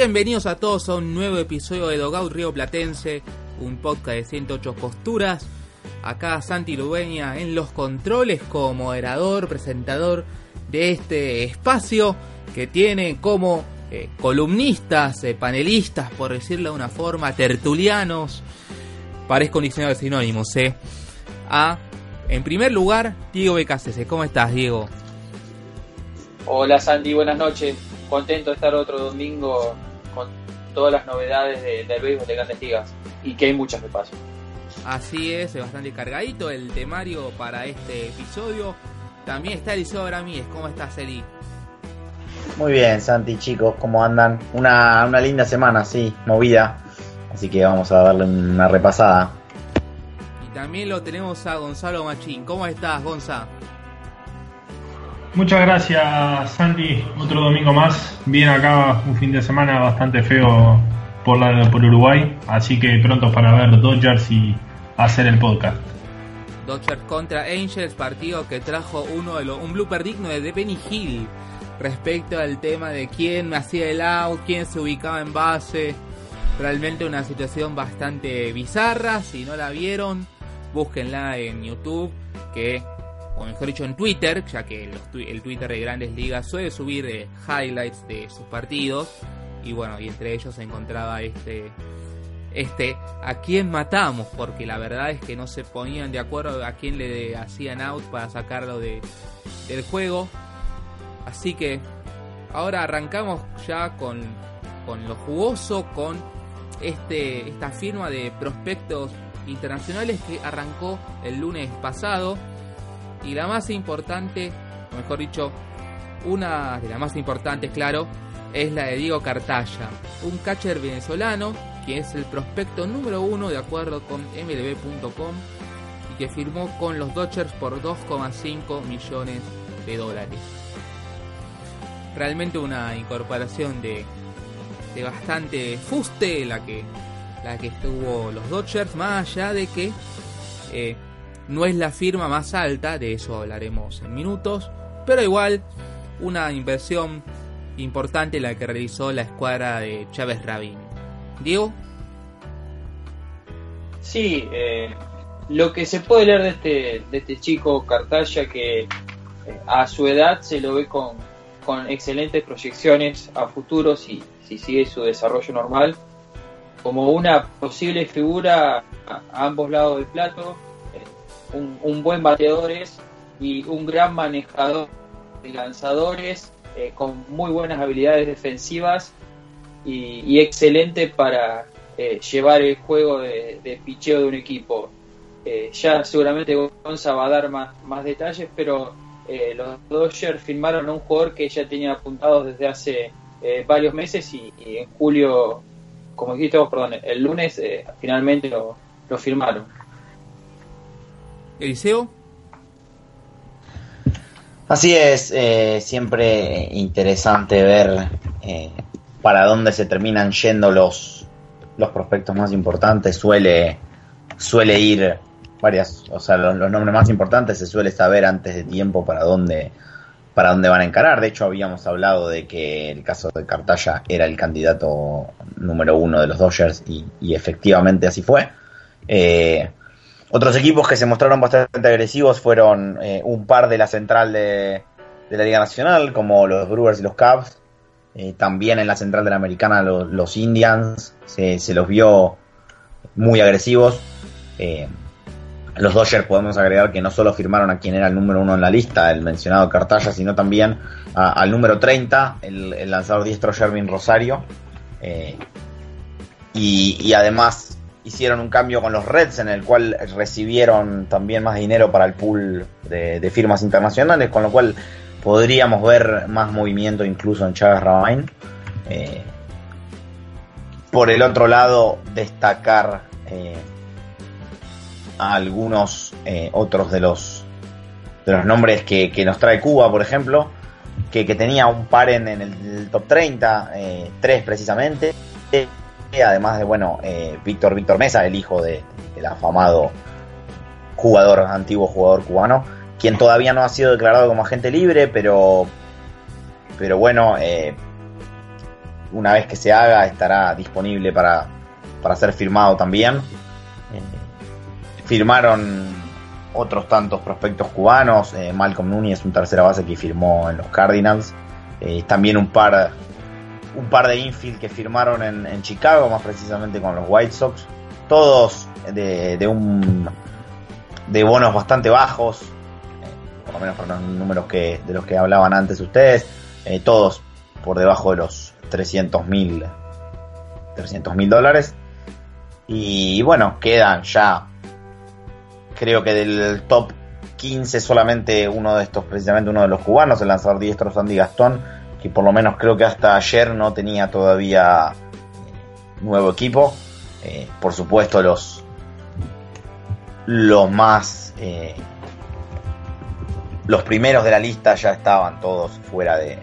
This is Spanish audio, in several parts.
Bienvenidos a todos a un nuevo episodio de Dogout Río Platense, un podcast de 108 posturas. Acá Santi Lubeña en los controles como moderador, presentador de este espacio que tiene como eh, columnistas, eh, panelistas, por decirlo de una forma, tertulianos, parezco un diccionario de sinónimos, eh. A, en primer lugar, Diego Becasese. ¿Cómo estás, Diego? Hola Santi, buenas noches. Contento de estar otro domingo con todas las novedades de, del béisbol de grandes ligas y que hay muchas de paso. Así es, es bastante cargadito el temario para este episodio. También está Eliseo Ramírez. ¿Cómo estás, Eli? Muy bien, Santi, chicos, ¿cómo andan? Una, una linda semana, sí, movida. Así que vamos a darle una repasada. Y también lo tenemos a Gonzalo Machín. ¿Cómo estás, Gonza? Muchas gracias, Santi. Otro domingo más. Bien acá, un fin de semana bastante feo por, la, por Uruguay. Así que pronto para ver Dodgers y hacer el podcast. Dodgers contra Angels, partido que trajo uno de los, un blooper digno de Benny Hill respecto al tema de quién hacía el out, quién se ubicaba en base. Realmente una situación bastante bizarra. Si no la vieron, búsquenla en YouTube. Que o mejor dicho en Twitter, ya que el Twitter de Grandes Ligas suele subir eh, highlights de sus partidos. Y bueno, y entre ellos se encontraba este, este, a quién matamos, porque la verdad es que no se ponían de acuerdo a quién le hacían out para sacarlo de, del juego. Así que ahora arrancamos ya con, con lo jugoso, con este, esta firma de prospectos internacionales que arrancó el lunes pasado y la más importante, o mejor dicho, una de las más importantes, claro, es la de Diego Cartaya, un catcher venezolano que es el prospecto número uno de acuerdo con MLB.com y que firmó con los Dodgers por 2,5 millones de dólares. Realmente una incorporación de, de bastante fuste la que, la que estuvo los Dodgers, más allá de que eh, no es la firma más alta, de eso hablaremos en minutos, pero igual una inversión importante la que realizó la escuadra de Chávez Rabin. Diego. Sí, eh, lo que se puede leer de este, de este chico Cartaya que eh, a su edad se lo ve con, con excelentes proyecciones a futuro si, si sigue su desarrollo normal, como una posible figura a ambos lados del plato, un, un, buen bateador es y un gran manejador de lanzadores eh, con muy buenas habilidades defensivas y, excelente para eh, llevar el juego de, picheo de un equipo. Eh, ya seguramente Gonza va a dar más, detalles, pero eh, los Dodgers firmaron a un jugador que ya tenía apuntado desde hace eh, varios meses y, y, en julio, como dijiste vos, perdón, el lunes finalmente lo, lo firmaron. Eliseo. Así es, eh, siempre interesante ver eh, para dónde se terminan yendo los, los prospectos más importantes. Suele, suele ir varias, o sea, los, los, nombres más importantes se suele saber antes de tiempo para dónde, para dónde van a encarar. De hecho, habíamos hablado de que el caso de Cartaya era el candidato número uno de los Dodgers y, efectivamente así fue. Eh, otros equipos que se mostraron bastante agresivos fueron eh, un par de la central de, la Liga Nacional, como los Brewers y los Cubs. Eh, también en la central de la Americana los, Indians se, los vio muy agresivos. Eh, los Dodgers podemos agregar que no solo firmaron a quien era el número uno en la lista, el mencionado Cartaya, sino también al número 30, el, lanzador diestro Shervin Rosario. Y además hicieron un cambio con los Reds en el cual recibieron también más dinero para el pool de, firmas internacionales, con lo cual podríamos ver más movimiento incluso en Chagas Rabine. Eh, por el otro lado, destacar eh, a algunos eh, otros de los de los nombres que, nos trae Cuba, por ejemplo, que, tenía un par en, el, top 30, tres precisamente, además de, bueno, Víctor Víctor Mesa, el hijo de, del afamado jugador, antiguo jugador cubano, quien todavía no ha sido declarado como agente libre, pero, pero bueno, eh, una vez que se haga estará disponible para, para ser firmado también. Eh, firmaron otros tantos prospectos cubanos, eh, Malcolm Núñez, un tercera base que firmó en los Cardinals, también un par un par de infield que firmaron en, Chicago, más precisamente con los White Sox, todos de, de un de bonos bastante bajos, por lo menos para los números que, de los que hablaban antes ustedes, eh, todos por debajo de los 300 mil 300 mil dólares. Y bueno, quedan ya, creo que del top 15 solamente uno de estos, precisamente uno de los cubanos, el lanzador diestro Sandy Gastón, que por lo menos creo que hasta ayer no tenía todavía eh, nuevo equipo. Eh, por supuesto los los más los primeros de la lista ya estaban todos fuera de,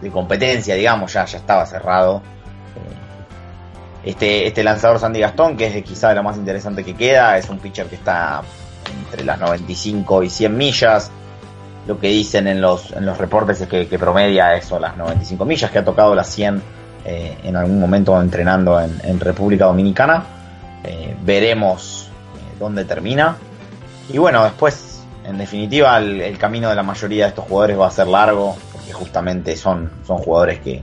de, competencia, digamos, ya, ya estaba cerrado. Eh, este, este lanzador Sandy Gastón, que es quizá lo más interesante que queda, es un pitcher que está entre las 95 y 100 millas. Lo que dicen en los, en los reportes es que, promedia eso, las 95 millas, que ha tocado las 100 eh, en algún momento entrenando en, República Dominicana. Eh, veremos dónde termina. Y bueno, después, en definitiva, el, camino de la mayoría de estos jugadores va a ser largo, porque justamente son, son jugadores que,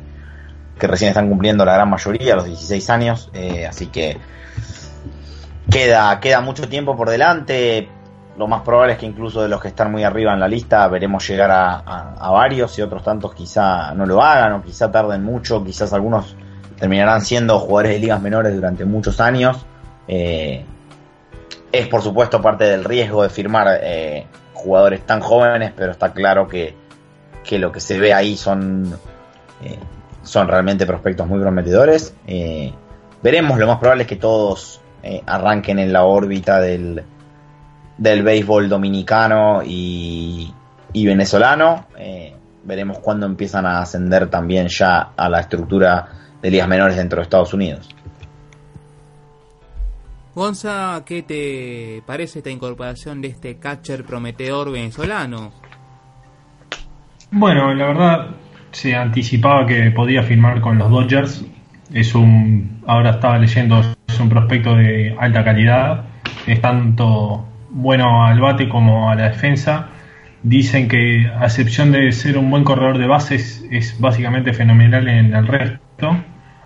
que recién están cumpliendo la gran mayoría, los 16 años, eh, así que queda, queda mucho tiempo por delante. Lo más probable es que incluso de los que están muy arriba en la lista veremos llegar a, varios y otros tantos quizá no lo hagan o quizá tarden mucho, quizás algunos terminarán siendo jugadores de ligas menores durante muchos años. Eh, es por supuesto parte del riesgo de firmar eh, jugadores tan jóvenes, pero está claro que, lo que se ve ahí son, eh, son realmente prospectos muy prometedores. Veremos, lo más probable es que todos arranquen en la órbita del, del béisbol dominicano y, y venezolano. veremos cuándo empiezan a ascender también ya a la estructura de ligas menores dentro de Estados Unidos. Gonza, ¿qué te parece esta incorporación de este catcher prometedor venezolano? Bueno, la verdad se anticipaba que podía firmar con los Dodgers. Es un, ahora estaba leyendo, es un prospecto de alta calidad. Es tanto bueno al bate como a la defensa. Dicen que a excepción de ser un buen corredor de bases, es básicamente fenomenal en el resto.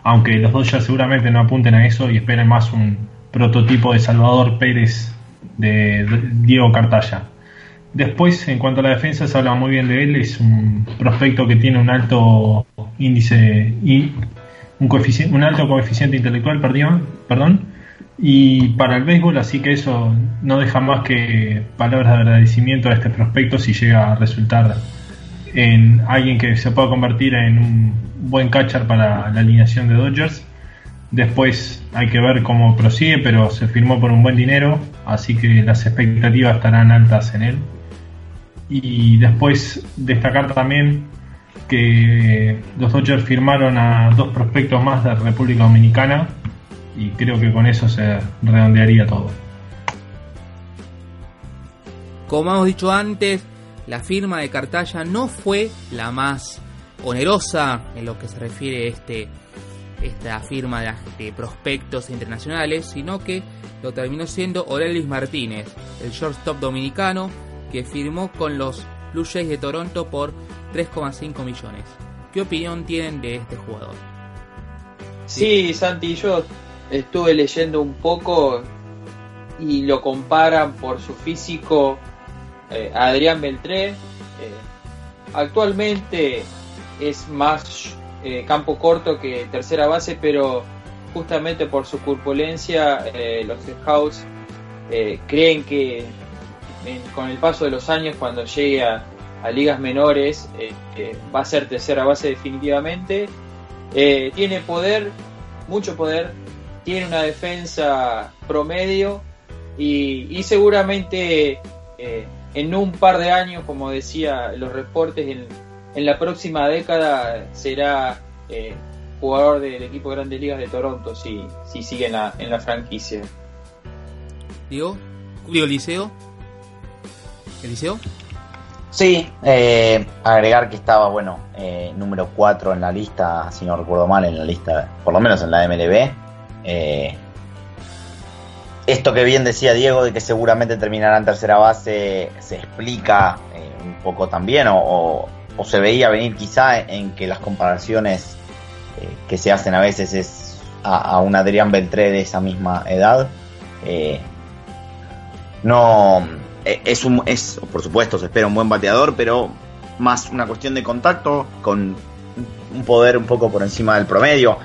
Aunque los Dodgers seguramente no apunten a eso y esperen más un, prototipo de Salvador Pérez de Diego Cartaya. Después, en cuanto a la defensa, se habla muy bien de él. Es un prospecto que tiene un alto índice y un, un alto coeficiente intelectual, perdón, perdón. Y para el béisbol, así que eso no deja más que palabras de agradecimiento a este prospecto si llega a resultar en alguien que se pueda convertir en un buen catcher para la alineación de Dodgers Después hay que ver cómo prosigue, pero se firmó por un buen dinero, así que las expectativas estarán altas en él. Y después destacar también que los Dodgers firmaron a dos prospectos más de República Dominicana y creo que con eso se redondearía todo. Como hemos dicho antes, la firma de Cartaya no fue la más onerosa en lo que se refiere a este esta firma de, prospectos internacionales, sino que lo terminó siendo Orelis Martínez, el shortstop dominicano, que firmó con los Blue Jays de Toronto por 3,5 millones. ¿Qué opinión tienen de este jugador? Sí, Santi, yo estuve leyendo un poco y lo comparan por su físico eh, Adrián Beltré. Eh, actualmente es más eh, campo corto que tercera base, pero justamente por su corpulencia los scouts creen que con el paso de los años, cuando llegue a ligas menores, va a ser tercera base definitivamente. tiene poder, mucho poder, tiene una defensa promedio y, seguramente en un par de años, como decía los reportes, en, en la próxima década será jugador del equipo de Grandes Ligas de Toronto si, si sigue en la, en la franquicia. Digo, digo Liceo. ¿Eliseo? Sí, eh, agregar que estaba, bueno, eh, número 4 en la lista, si no recuerdo mal, en la lista, por lo menos en la MLB. Eh, esto que bien decía Diego de que seguramente terminará en tercera base se explica un poco también o, o, se veía venir quizá en que las comparaciones eh, que se hacen a veces es a, un Adrián Beltré de esa misma edad. Eh, no eh, es un es por supuesto se espera un buen bateador, pero más una cuestión de contacto con un poder un poco por encima del promedio.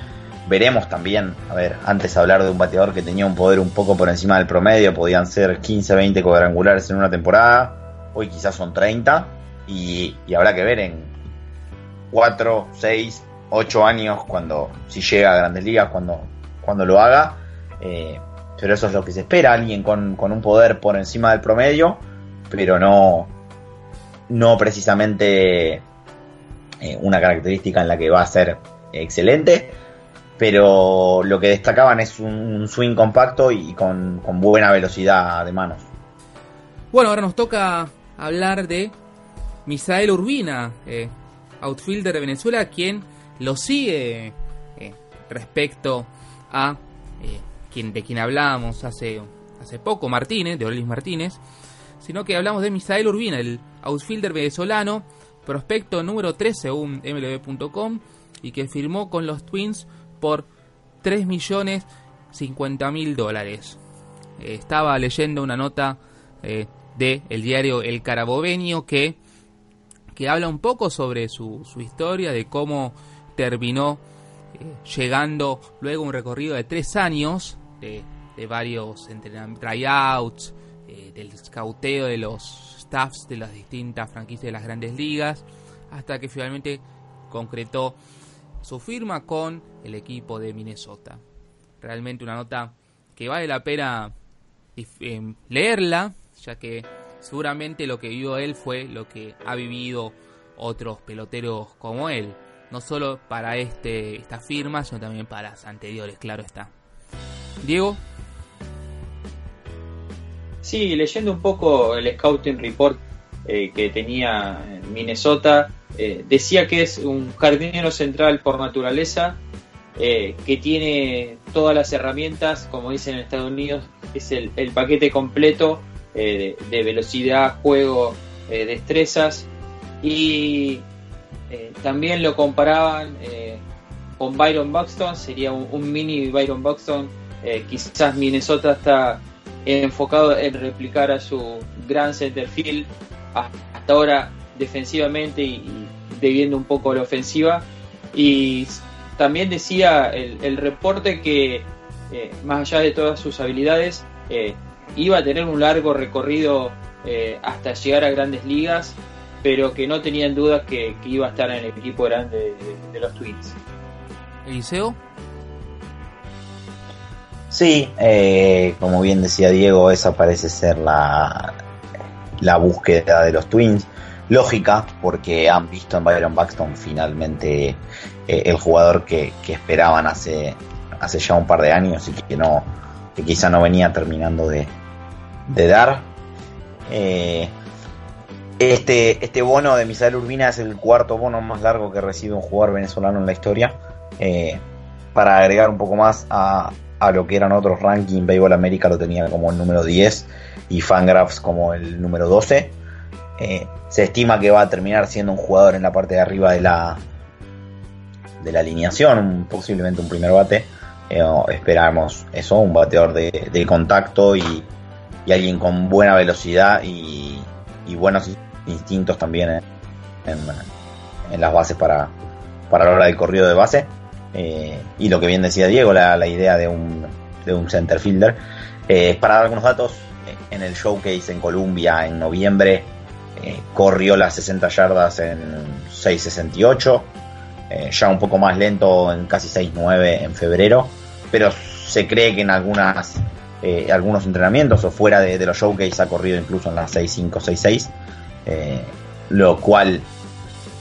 Veremos también, a ver, antes hablar de un bateador que tenía un poder un poco por encima del promedio, podían ser 15, 20 cuadrangulares en una temporada, hoy quizás son 30, y, y habrá que ver en 4, 6, ocho años cuando si llega a Grandes Ligas cuando, cuando lo haga. Eh, pero eso es lo que se espera, alguien con, un poder por encima del promedio, pero no, no precisamente eh, una característica en la que va a ser excelente. Pero lo que destacaban es un, swing compacto y con, buena velocidad de manos. Bueno, ahora nos toca hablar de Misael Urbina, eh, outfielder de Venezuela, quien lo sigue eh, respecto a eh, quien, de quien hablábamos hace, hace poco, Martínez, de Orlis Martínez, sino que hablamos de Misael Urbina, el outfielder venezolano, prospecto número 3 según mlb.com y que firmó con los Twins por 3 millones 50 mil dólares. Eh, estaba leyendo una nota de el diario El Carabobenio que, que habla un poco sobre su, su historia, de cómo terminó eh, llegando luego un recorrido de tres años de, varios tryouts, eh, del scouteo de los staffs de las distintas franquicias de las grandes ligas, hasta que finalmente concretó su firma con el equipo de Minnesota. Realmente una nota que vale la pena eh, leerla, ya que seguramente lo que vivió él fue lo que ha vivido otros peloteros como él no solo para este esta firma, sino también para las anteriores, claro está. Diego. Sí, leyendo un poco el Scouting Report eh, que tenía en Minnesota, eh, decía que es un jardinero central por naturaleza, eh, que tiene todas las herramientas, como dicen en Estados Unidos, es el, paquete completo de, de, velocidad, juego, destrezas, y eh, también lo comparaban eh, con Byron Buxton, sería un, mini Byron Buxton. Eh, quizás Minnesota está enfocado en replicar a su gran centerfield, hasta ahora defensivamente y, debiendo un poco la ofensiva. Y también decía el, reporte que, más allá de todas sus habilidades, iba a tener un largo recorrido hasta llegar a grandes ligas pero que no tenían dudas que, iba a estar en el equipo grande de, los Twins. ¿Eliseo? Sí, eh, como bien decía Diego, esa parece ser la, la búsqueda de los Twins. Lógica, porque han visto en Byron Buxton finalmente eh, el jugador que, esperaban hace, hace ya un par de años y que no que quizá no venía terminando de, de dar. Eh, este, este bono de Misael Urbina es el cuarto bono más largo que recibe un jugador venezolano en la historia. Eh, para agregar un poco más a, lo que eran otros rankings, Baseball América lo tenía como el número 10 y Fangraphs como el número 12. Eh, se estima que va a terminar siendo un jugador en la parte de arriba de la, de la alineación, posiblemente un primer bate. Eh, esperamos eso, un bateador de, contacto y, alguien con buena velocidad y, y buenos instintos también en, las bases para, para la hora del corrido de base. Eh, y lo que bien decía Diego, la, idea de un, de un center fielder. Para dar algunos datos, en el showcase en Columbia en noviembre eh, corrió las 60 yardas en 6.68, eh, ya un poco más lento en casi 6.9 en febrero, pero se cree que en algunas eh, algunos entrenamientos o fuera de, los showcase ha corrido incluso en las 6.5, 6.6, lo cual,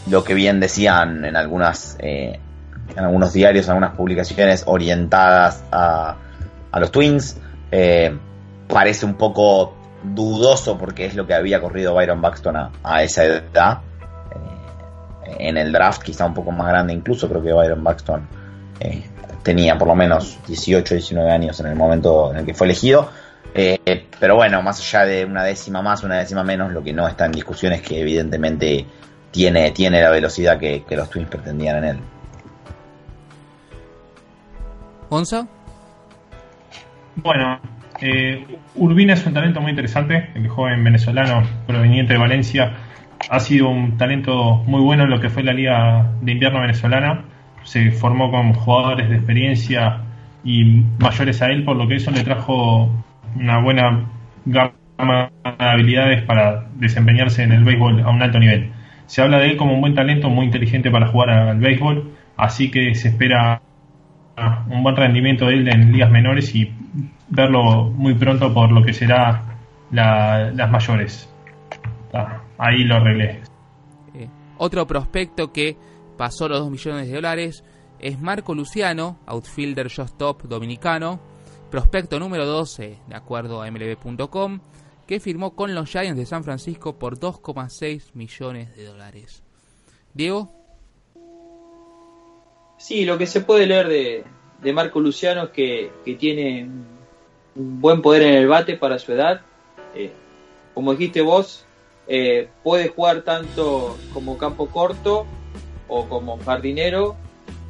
lo que bien decían en algunas en algunos diarios, en algunas publicaciones orientadas a, a los Twins, parece un poco dudoso porque es lo que había corrido Byron Buxton a, esa edad. Eh, en el draft, quizá un poco más grande incluso, creo que Byron Buxton eh, tenía por lo menos 18, 19 años en el momento en el que fue elegido. Eh, pero bueno, más allá de una décima más, una décima menos, lo que no está en discusión es que evidentemente tiene, tiene la velocidad que, que los Twins pretendían en él. ¿Onza? Bueno, eh, Urbina es un talento muy interesante, el joven venezolano proveniente de Valencia. Ha sido un talento muy bueno en lo que fue la Liga de Invierno venezolana. Se formó con jugadores de experiencia y mayores a él, por lo que eso le trajo una buena gama de habilidades para desempeñarse en el béisbol a un alto nivel. Se habla de él como un buen talento, muy inteligente para jugar al béisbol, así que se espera un buen rendimiento de él en ligas menores y verlo muy pronto por lo que será las mayores. Ah, ahí lo arreglé. Eh, otro prospecto que pasó los 2 millones de dólares es Marco Luciano, outfielder shortstop dominicano, prospecto número 12 de acuerdo a mlb.com, que firmó con los Giants de San Francisco por 2,6 millones de dólares. Diego. Sí, lo que se puede leer de, de Marco Luciano es que, que tiene un buen poder en el bate para su edad. Eh, como dijiste vos, eh, puede jugar tanto como campo corto o como jardinero,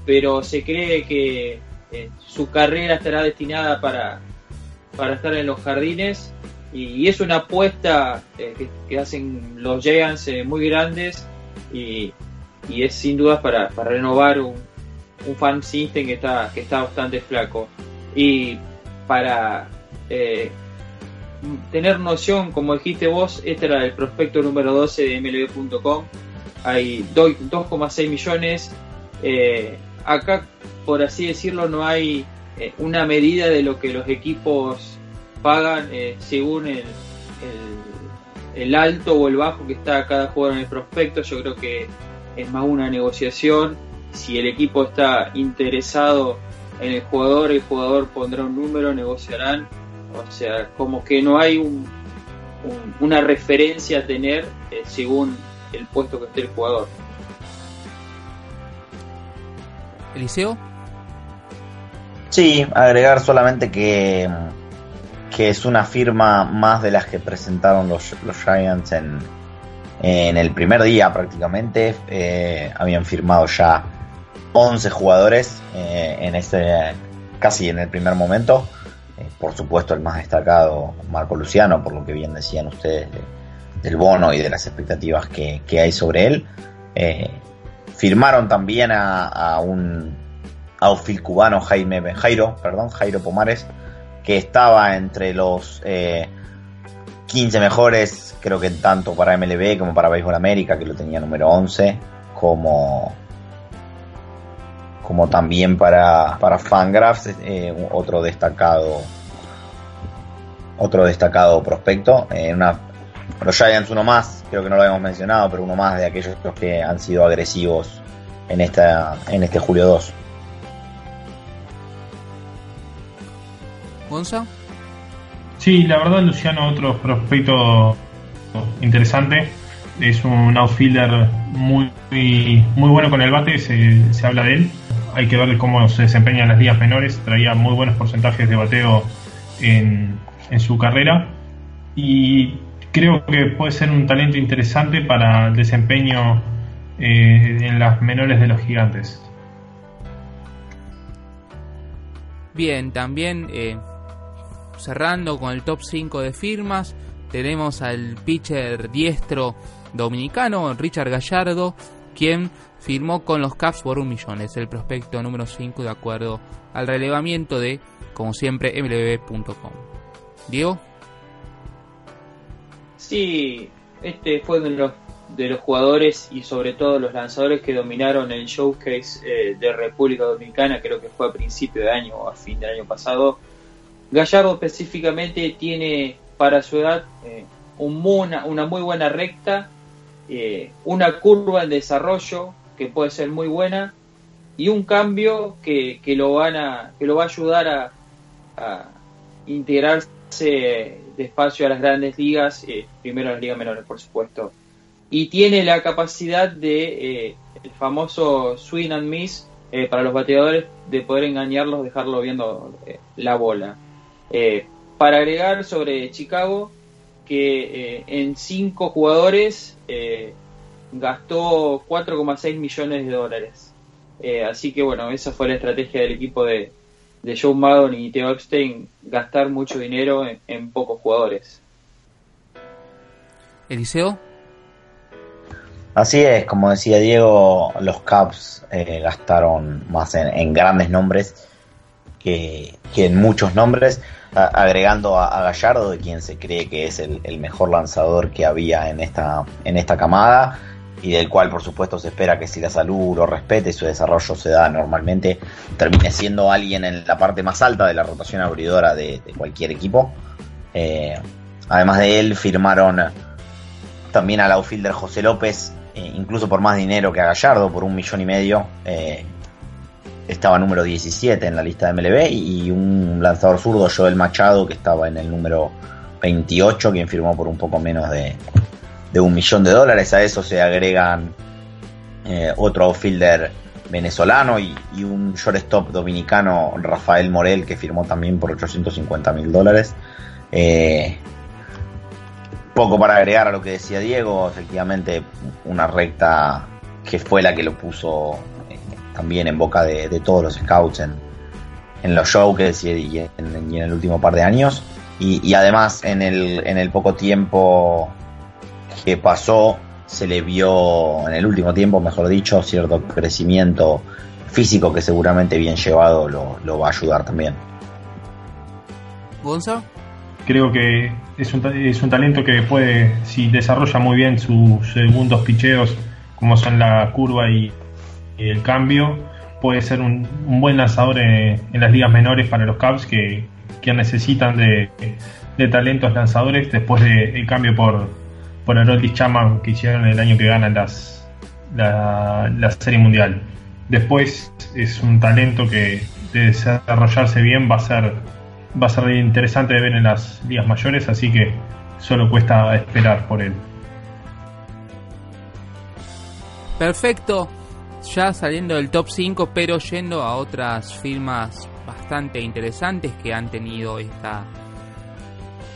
pero se cree que eh, su carrera estará destinada para, para estar en los jardines y, es una apuesta que, hacen los Giants muy grandes y, y, es sin duda para, para renovar un, un fan system que está, que está bastante flaco. Y para eh, tener noción, como dijiste vos, este era el prospecto número 12 de MLB.com. Hay 2,6 millones. Eh, acá, por así decirlo, no hay eh, una medida de lo que los equipos pagan según el, el, alto o el bajo que está cada jugador en el prospecto. Yo creo que es más una negociación. Si el equipo está interesado en el jugador, el jugador pondrá un número, negociarán. O sea, como que no hay una referencia a tener eh, según el puesto que esté el jugador. Eliseo. Sí, agregar solamente que, que es una firma más de las que presentaron los, los Giants en, en el primer día prácticamente. Eh, habían firmado ya 11 jugadores eh, en este casi en el primer momento. Eh, por supuesto, el más destacado, Marco Luciano, por lo que bien decían ustedes del bono y de las expectativas que, hay sobre él. Eh, firmaron también a, un outfield cubano, Jaime Jairo, perdón, Jairo Pomares, que estaba entre los 15 mejores, creo que tanto para MLB como para Béisbol América, que lo tenía número 11, como como también para, para Fangraphs, eh, otro destacado otro destacado prospecto. Eh, una, los Giants uno más, creo que no lo habíamos mencionado, pero uno más de aquellos que han sido agresivos en esta en este julio 2. ¿Gonza? Sí, la verdad Luciano otro prospecto interesante. Es un outfielder muy, muy, bueno con el bate, se, se habla de él hay que ver cómo se desempeña en las ligas menores. Traía muy buenos porcentajes de bateo en, su carrera y creo que puede ser un talento interesante para el desempeño eh, en las menores de los gigantes. Bien, también eh, cerrando con el top 5 de firmas, tenemos al pitcher diestro dominicano, Richard Gallardo, quien firmó con los Caps por un millón. Es el prospecto número 5 de acuerdo al relevamiento de, como siempre, mlb.com. Diego. Sí, este fue de los, de los jugadores y sobre todo los lanzadores que dominaron el showcase eh, de República Dominicana, creo que fue a principio de año o a fin del año pasado. Gallardo específicamente tiene para su edad eh, un, una, muy buena recta, eh, una curva en desarrollo que puede ser muy buena y un cambio que, que lo, van a, que lo va a ayudar a, integrarse despacio a las grandes ligas, eh, primero a las ligas menores, por supuesto. Y tiene la capacidad de, eh, el famoso swing and miss, eh, para los bateadores, de poder engañarlos, dejarlo viendo la bola. Para agregar sobre Chicago, que en cinco jugadores gastó 4,6 millones de dólares. Eh, así que bueno, esa fue la estrategia del equipo de, de Joe Maddon y Theo Epstein, gastar mucho dinero en, en pocos jugadores. Eliseo. Así es, como decía Diego, los Cubs eh, gastaron más en, en, grandes nombres que, que en muchos nombres, a, agregando a, a, Gallardo, de quien se cree que es el, el, mejor lanzador que había en esta, en esta camada, y del cual por supuesto se espera que si la salud lo respete y su desarrollo se da normalmente, termine siendo alguien en la parte más alta de la rotación abridora de, cualquier equipo. Eh, además de él, firmaron también al outfielder José López, eh, incluso por más dinero que a Gallardo, por un millón y medio. Eh, estaba número 17 en la lista de MLB y un lanzador zurdo, Joel Machado, que estaba en el número 28, quien firmó por un poco menos de, de un millón de dólares. A eso se agregan eh, otro outfielder venezolano y, y, un shortstop dominicano, Rafael Morel, que firmó también por 850 mil dólares. Eh, poco para agregar a lo que decía Diego, efectivamente una recta que fue la que lo puso eh, también en boca de, de, todos los scouts en, en los showcases y, en, en, el último par de años. Y, y, además en el, en el poco tiempo que pasó se le vio, en el último tiempo mejor dicho, cierto crecimiento físico que seguramente bien llevado lo, lo va a ayudar también. ¿Gonza? Creo que es un, es un talento que puede, si desarrolla muy bien sus segundos picheos, como son la curva y, y el cambio, puede ser un, un buen lanzador en, en, las ligas menores para los Cubs que, que necesitan de, de, talentos lanzadores después del de, cambio por, por Haroldis Chapman que hicieron el año que ganan las, la, la Serie Mundial. Después es un talento que de desarrollarse bien va a ser va a ser interesante de ver en las ligas mayores, así que solo cuesta esperar por él. Perfecto, ya saliendo del top 5, pero yendo a otras firmas bastante interesantes que han tenido esta,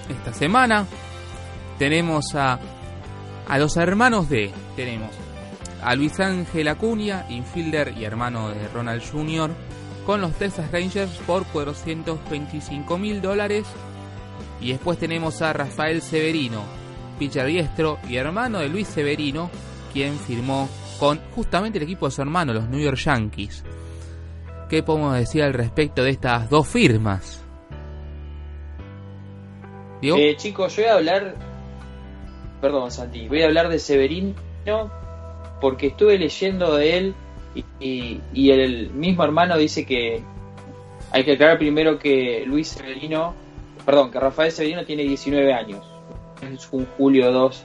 esta semana. Tenemos a, a los hermanos de, tenemos a Luis Ángel Acuña, infielder y hermano de Ronald Jr., con los Texas Rangers por 425 mil dólares. Y después tenemos a Rafael Severino, pitcher diestro y hermano de Luis Severino, quien firmó con justamente el equipo de su hermano, los New York Yankees. ¿Qué podemos decir al respecto de estas dos firmas? Eh, chicos, yo voy a hablar. Perdón, Santi, voy a hablar de Severino porque estuve leyendo de él y, el mismo hermano dice que hay que aclarar primero que Luis Severino, perdón, que Rafael Severino tiene 19 años. Es un julio 2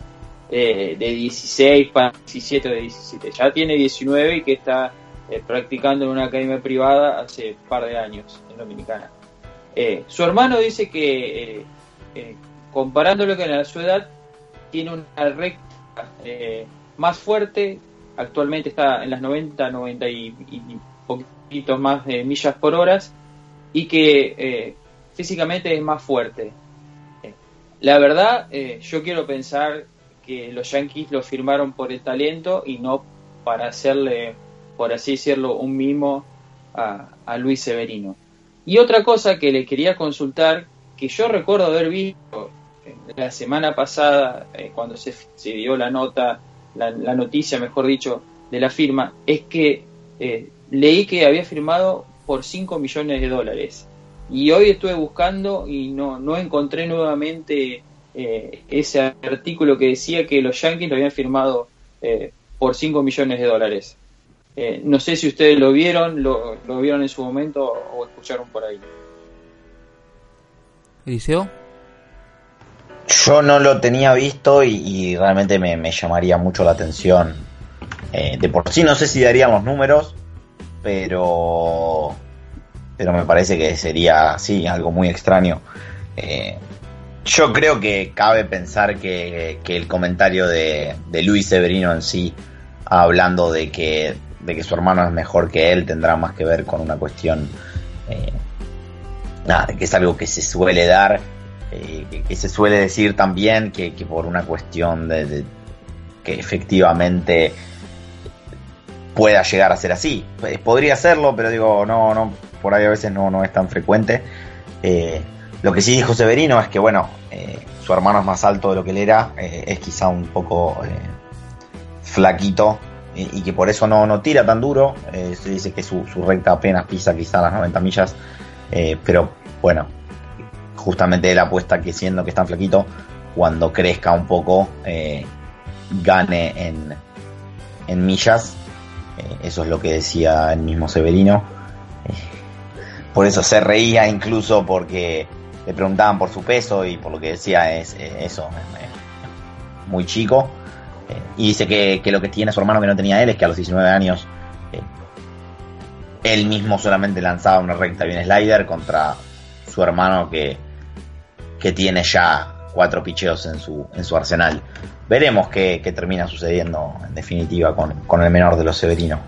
eh, de 16 para 17 de 17. Ya tiene 19 y que está eh, practicando en una academia privada hace un par de años en Dominicana. Eh, su hermano dice que, comparándolo con su edad, tiene una recta más fuerte, actualmente está en las 90, 90 y, y poquitos más de millas por hora y que eh, físicamente es más fuerte. La verdad, eh, yo quiero pensar que los Yankees lo firmaron por el talento y no para hacerle, por así decirlo, un mimo a, a Luis Severino. Y otra cosa que le quería consultar, que yo recuerdo haber visto la semana pasada, eh, cuando se, dio la nota la, noticia, mejor dicho, de la firma, es que eh, leí que había firmado por 5 millones de dólares. Y hoy estuve buscando y no, no encontré nuevamente eh, ese artículo que decía que los Yankees lo habían firmado por 5 millones de dólares. No sé si ustedes lo vieron, lo, lo, vieron en su momento o escucharon por ahí. Eliseo. Yo no lo tenía visto y, realmente me, me, llamaría mucho la atención. Eh, de por sí no sé si daríamos números, pero pero me parece que sería sí algo muy extraño. Eh, yo creo que cabe pensar que, que el comentario de, de, Luis Severino en sí, hablando de que, de que su hermano es mejor que él, tendrá más que ver con una cuestión, eh, nada, que es algo que se suele dar, eh, que, se suele decir también que, por una cuestión de, que efectivamente pueda llegar a ser así. Podría serlo, pero digo, no, no, por ahí a veces no, no es tan frecuente. Eh, lo que sí dijo Severino es que, bueno, eh, su hermano es más alto de lo que él era, eh, es quizá un poco eh, flaquito y, que por eso no, no tira tan duro. Eh, se dice que su, su, recta apenas pisa quizá las 90 millas, pero bueno, justamente él apuesta que siendo que es tan flaquito, cuando crezca un poco, gane en, en millas. eso es lo que decía el mismo Severino por eso se reía incluso porque le preguntaban por su peso y por lo que decía es eh, eso, es, muy chico. Eh, y dice que, que, lo que tiene su hermano que no tenía él es que a los 19 años eh, él mismo solamente lanzaba una recta y un slider contra su hermano que, que tiene ya cuatro picheos en su, en su arsenal. Veremos qué, qué termina sucediendo en definitiva con, con el menor de los Severino.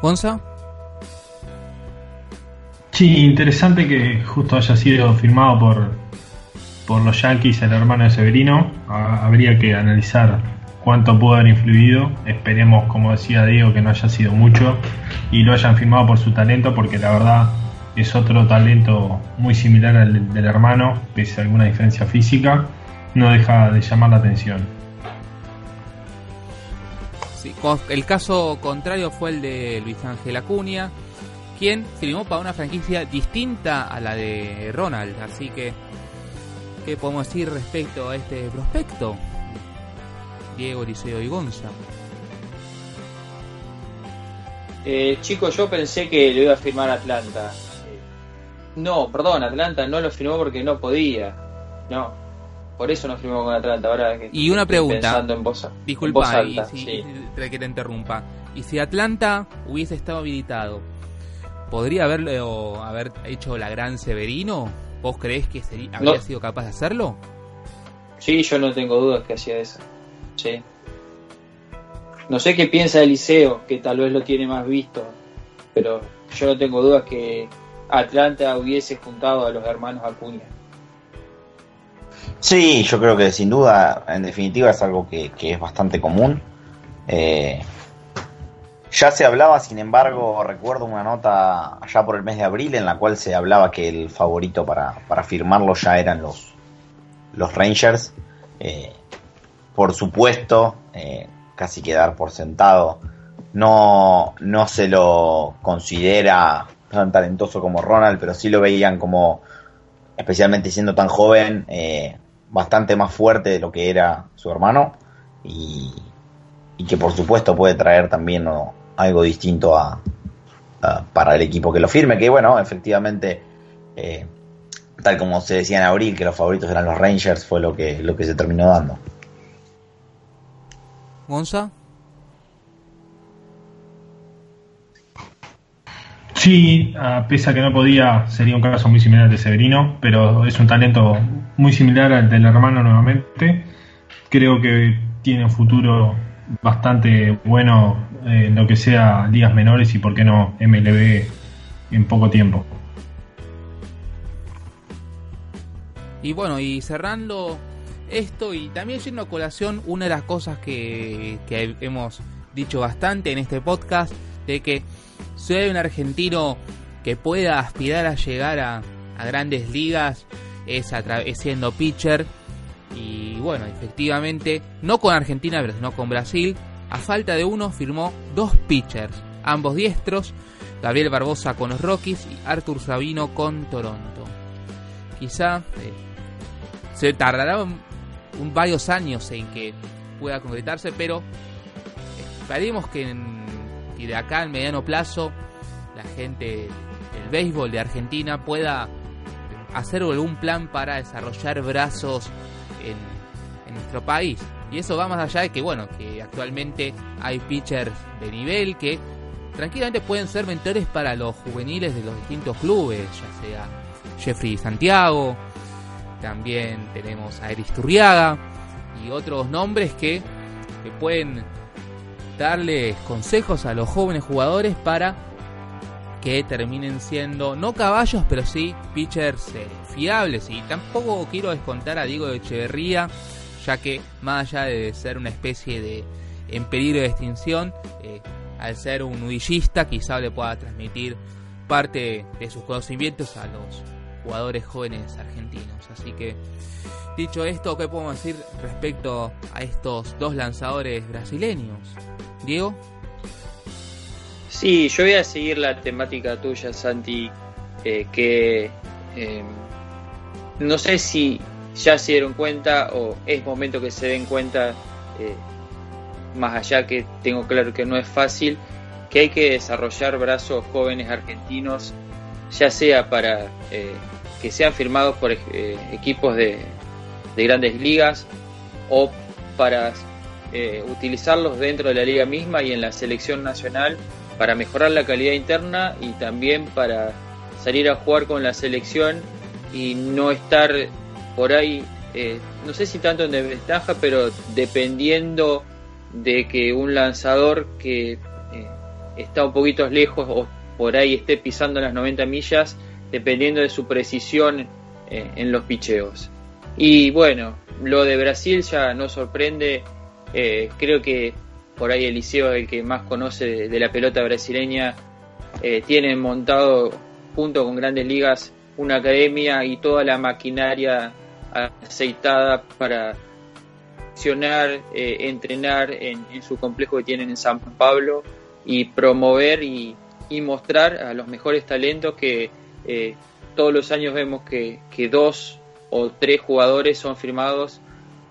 Gonza. Sí, interesante que justo haya sido firmado por, por los Yankees el hermano de Severino. Habría que analizar cuánto pudo haber influido. Esperemos, como decía Diego, que no haya sido mucho y lo hayan firmado por su talento, porque la verdad es otro talento muy similar al del hermano, pese a alguna diferencia física, no deja de llamar la atención. Sí, el caso contrario fue el de Luis Ángel Acuña, quien firmó para una franquicia distinta a la de Ronald. Así que, ¿qué podemos decir respecto a este prospecto? Diego, Liceo y Gonza. Eh, chicos, yo pensé que lo iba a firmar Atlanta. No, perdón, Atlanta no lo firmó porque no podía. No, por eso no firmó con Atlanta. Ahora que y una pregunta. Pensando en voz, Disculpa, en voz alta, y si, sí. que te interrumpa. Y si Atlanta hubiese estado habilitado, ¿podría haberlo, haber hecho la gran Severino? ¿Vos creés que sería, habría No. sido capaz de hacerlo? Sí, yo no tengo dudas que hacía eso. Sí. No sé qué piensa Eliseo, que tal vez lo tiene más visto, pero yo no tengo dudas que Atlanta hubiese juntado a los hermanos Acuña. Sí, yo creo que sin duda, en definitiva, es algo que, que es bastante común. Eh, ya se hablaba, sin embargo, recuerdo una nota allá por el mes de abril en la cual se hablaba que el favorito para, para firmarlo ya eran los, los Rangers. Eh, por supuesto, eh, casi quedar por sentado, no, no se lo considera tan talentoso como Ronald, pero sí lo veían como, especialmente siendo tan joven, eh, bastante más fuerte de lo que era su hermano y, que por supuesto puede traer también algo distinto a, a, para el equipo que lo firme, que bueno, efectivamente, eh, tal como se decía en abril, que los favoritos eran los Rangers, fue lo que, lo que se terminó dando. Gonza. Sí, a pesar que no podía, sería un caso muy similar al de Severino, pero es un talento muy similar al del hermano nuevamente. Creo que tiene un futuro bastante bueno en lo que sea ligas menores y por qué no MLB en poco tiempo. Y bueno, y cerrando esto y también yendo a colación, una de las cosas que hemos dicho bastante en este podcast, de que si un argentino que pueda aspirar a llegar a, grandes ligas, es, siendo pitcher. Y bueno, efectivamente, no con Argentina, pero sino con Brasil, a falta de uno firmó dos pitchers, ambos diestros, Gabriel Barbosa con los Rockies y Arthur Sabino con Toronto. quizá eh, se tardará varios años en que pueda concretarse, pero esperemos que, que de acá en mediano plazo la gente del béisbol de Argentina pueda hacer algún plan para desarrollar brazos en, en nuestro país. Y eso va más allá de que, bueno, que actualmente hay pitchers de nivel que tranquilamente pueden ser mentores para los juveniles de los distintos clubes, ya sea Jeffrey Santiago, también tenemos a Eris Turriaga y otros nombres que, que pueden darles consejos a los jóvenes jugadores para que terminen siendo no caballos, pero sí pitchers eh, fiables. Y tampoco quiero descontar a Diego de Echeverría, ya que más allá de ser una especie de en peligro de extinción, eh, al ser un nudillista quizá le pueda transmitir parte de sus conocimientos a los jugadores jóvenes argentinos. Así que, dicho esto, ¿qué podemos decir respecto a estos dos lanzadores brasileños? Diego. Sí, yo voy a seguir la temática tuya, Santi, eh, que eh, no sé si ya se dieron cuenta o es momento que se den cuenta, eh, más allá que tengo claro que no es fácil, que hay que desarrollar brazos jóvenes argentinos, ya sea para que sean firmados por equipos de, de, grandes ligas o para utilizarlos dentro de la liga misma y en la selección nacional para mejorar la calidad interna y también para salir a jugar con la selección y no estar por ahí, eh, no sé si tanto en desventaja, pero dependiendo de que un lanzador que eh, está un poquito lejos o por ahí esté pisando las 90 millas, dependiendo de su precisión eh, en los picheos. Y bueno, lo de Brasil ya no sorprende, creo que por ahí Eliseo el que más conoce de, la pelota brasileña, eh, tienen montado junto con grandes ligas una academia y toda la maquinaria aceitada para accionar, eh, entrenar en, su complejo que tienen en San Pablo y promover y, mostrar a los mejores talentos que eh, todos los años vemos que, dos o tres jugadores son firmados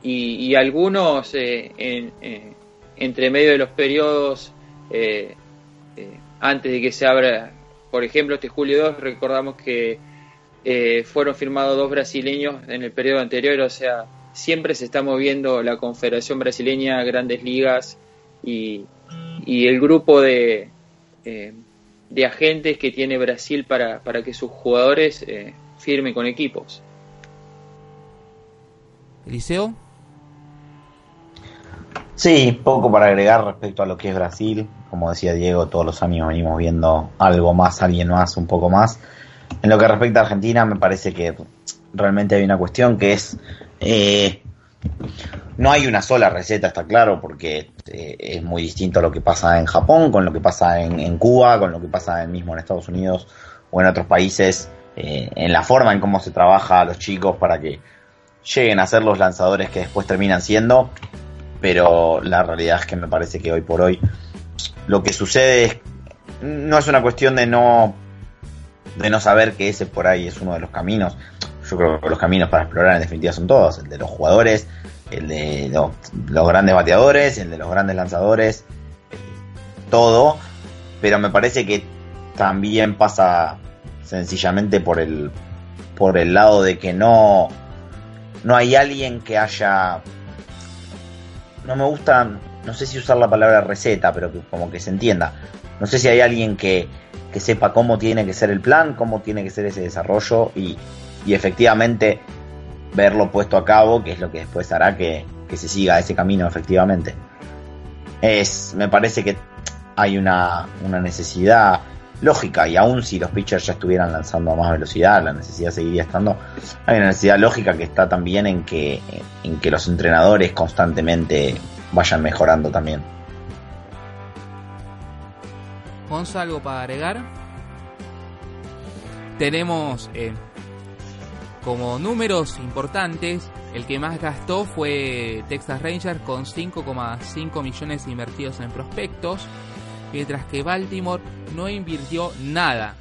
y, algunos en, entre medio de los periodos eh, eh, antes de que se abra, por ejemplo, este julio 2, recordamos que eh, fueron firmados dos brasileños en el periodo anterior, o sea, siempre se está moviendo la Confederación Brasileña, Grandes Ligas y, y el grupo de, de agentes que tiene Brasil para, para que sus jugadores firmen con equipos. Eliseo. Sí, poco para agregar respecto a lo que es Brasil. Como decía Diego, todos los años venimos viendo algo más, alguien más, un poco más. En lo que respecta a Argentina, me parece que realmente hay una cuestión que es... Eh, no hay una sola receta, está claro, porque eh, es muy distinto a lo que pasa en Japón, con lo que pasa en, Cuba, con lo que pasa mismo en Estados Unidos o en otros países, eh, en la forma en cómo se trabaja a los chicos para que lleguen a ser los lanzadores que después terminan siendo pero la realidad es que me parece que hoy por hoy lo que sucede es, no es una cuestión de no de no saber que ese por ahí es uno de los caminos. Yo creo que los caminos para explorar en definitiva son todos, el de los jugadores, el de los, grandes bateadores, el de los grandes lanzadores, todo, pero me parece que también pasa sencillamente por el por el lado de que no no hay alguien que haya no me gusta, no sé si usar la palabra receta, pero que como que se entienda. No sé si hay alguien que, que sepa cómo tiene que ser el plan, cómo tiene que ser ese desarrollo y, y efectivamente verlo puesto a cabo, que es lo que después hará que, que se siga ese camino efectivamente. Es, me parece que hay una, una necesidad lógica y aún si los pitchers ya estuvieran lanzando a más velocidad, la necesidad seguiría estando. Hay una necesidad lógica que está también en que, en que los entrenadores constantemente vayan mejorando también. Gonzalo, algo para agregar. Tenemos eh, como números importantes, el que más gastó fue Texas Rangers con 5,5 millones invertidos en prospectos mientras que Baltimore no invirtió nada.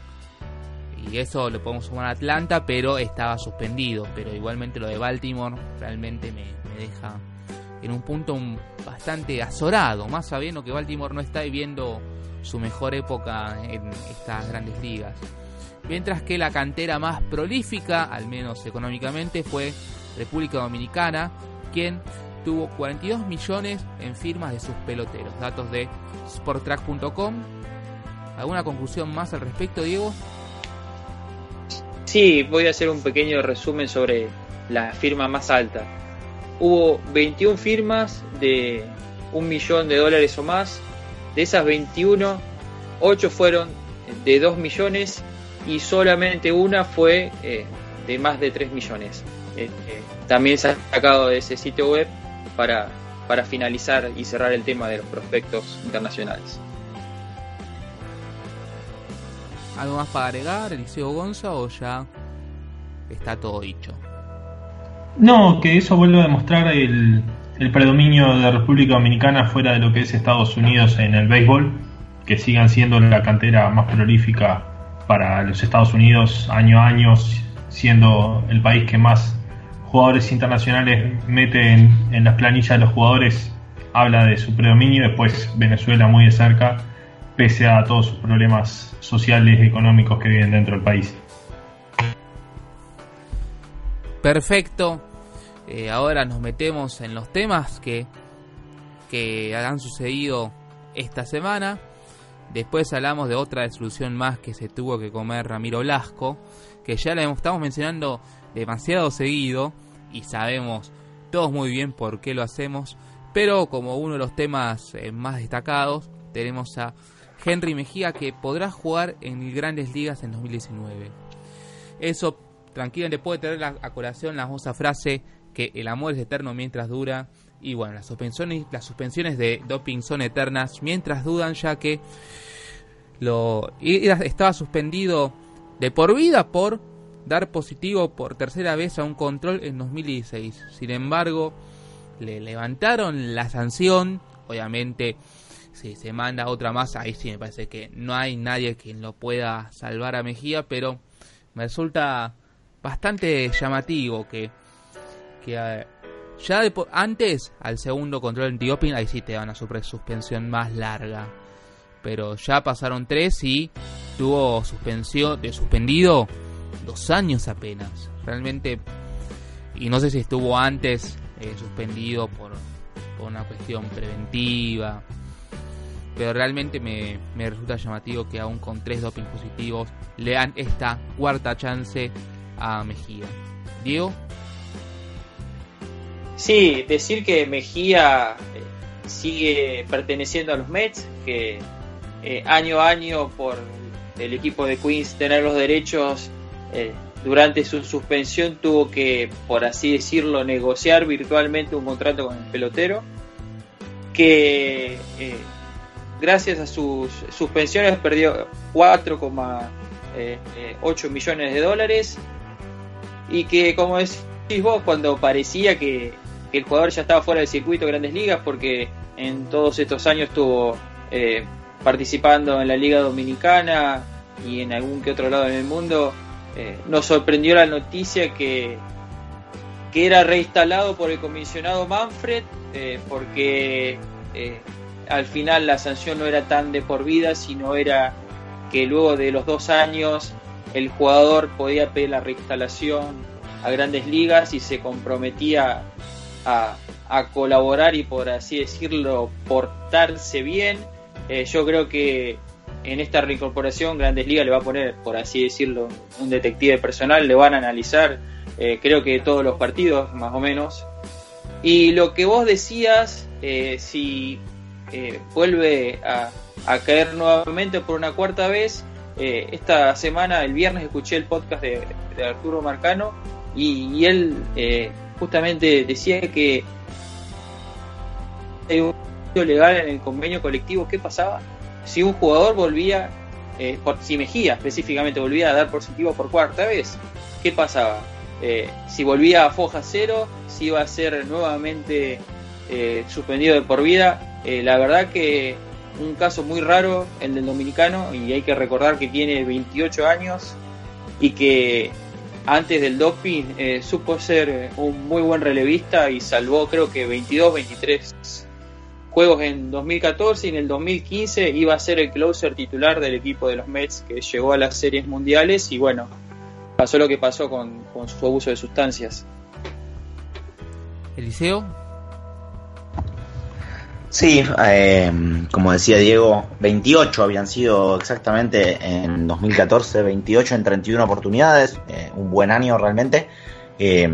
y eso lo podemos sumar a Atlanta, pero estaba suspendido. Pero igualmente lo de Baltimore realmente me, deja en un punto bastante azorado, más sabiendo que Baltimore no está viviendo su mejor época en estas grandes ligas. Mientras que la cantera más prolífica, al menos económicamente, fue República Dominicana, quien tuvo 42 millones en firmas de sus peloteros. Datos de sporttrack.com. ¿Alguna conclusión más al respecto, Diego? Sí, voy a hacer un pequeño resumen sobre la firma más alta. Hubo 21 firmas de un millón de dólares o más. De esas 21, 8 fueron de 2 millones y solamente una fue eh, de más de 3 millones. Eh, también se ha sacado de ese sitio web para, para finalizar y cerrar el tema de los prospectos internacionales. ¿Algo más para agregar, Eliseo Gonza, o ya está todo dicho? No, que eso vuelve a demostrar el, el predominio de la República Dominicana fuera de lo que es Estados Unidos en el béisbol, que sigan siendo la cantera más prolífica para los Estados Unidos año a año, siendo el país que más jugadores internacionales meten en las planillas de los jugadores, habla de su predominio, después Venezuela muy de cerca, pese a todos sus problemas sociales y económicos que viven dentro del país. Perfecto. Eh, ahora nos metemos en los temas que, que han sucedido esta semana. Después hablamos de otra desilusión más que se tuvo que comer Ramiro Blasco, que ya la estamos mencionando demasiado seguido y sabemos todos muy bien por qué lo hacemos, pero como uno de los temas eh, más destacados tenemos a Henry Mejía que podrá jugar en grandes ligas en 2019. Eso tranquilamente puede tener a colación la famosa frase que el amor es eterno mientras dura y bueno, las suspensiones, las suspensiones de doping son eternas mientras dudan ya que lo estaba suspendido de por vida por dar positivo por tercera vez a un control en 2016. Sin embargo, le levantaron la sanción, obviamente si se manda otra más, ahí sí me parece que no hay nadie quien lo pueda salvar a Mejía, pero me resulta bastante llamativo que, que eh, ya antes al segundo control antidoping, ahí sí te dan a su suspensión más larga. Pero ya pasaron tres y tuvo suspensión de suspendido dos años apenas. Realmente, y no sé si estuvo antes eh, suspendido por, una cuestión preventiva. Pero realmente me, me resulta llamativo que aún con tres doping positivos le dan esta cuarta chance a Mejía. Diego. Sí, decir que Mejía eh, sigue perteneciendo a los Mets, que eh, año a año por el equipo de Queens tener los derechos eh, durante su suspensión tuvo que, por así decirlo, negociar virtualmente un contrato con el pelotero, que gracias a sus suspensiones perdió 4,8 millones de dólares y que, como decís vos, cuando parecía que el jugador ya estaba fuera del circuito de grandes ligas porque en todos estos años estuvo eh, participando en la Liga Dominicana y en algún que otro lado del mundo. Eh, nos sorprendió la noticia que, que era reinstalado por el comisionado Manfred eh, porque al final la sanción no era tan de por vida, sino era que luego de los dos años el jugador podía pedir la reinstalación a grandes ligas y se comprometía a, colaborar y por así decirlo portarse bien. Eh, yo creo que en esta reincorporación Grandes Ligas le va a poner, por así decirlo, un detective personal, le van a analizar, eh, creo que todos los partidos, más o menos. Y lo que vos decías, eh, si vuelve a, caer nuevamente por una cuarta vez, esta semana, el viernes, escuché el podcast de, Arturo Marcano y, y él justamente decía que hay un legal en el convenio colectivo, ¿qué pasaba? Si un jugador volvía, eh, por, si Mejía específicamente volvía a dar positivo por cuarta vez, ¿qué pasaba? Eh, si volvía a foja cero, si iba a ser nuevamente eh, suspendido de por vida. la verdad que un caso muy raro el del dominicano y hay que recordar que tiene 28 años y que antes del doping eh, supo ser un muy buen relevista y salvó creo que 22, 23 juegos en 2014 y en el 2015 iba a ser el closer titular del equipo de los Mets que llegó a las series mundiales y bueno, pasó lo que pasó con, con su abuso de sustancias. Eliseo. Sí, eh, como decía Diego, 28 habían sido exactamente en 2014, 28 en 31 oportunidades, eh, un buen año realmente. Eh,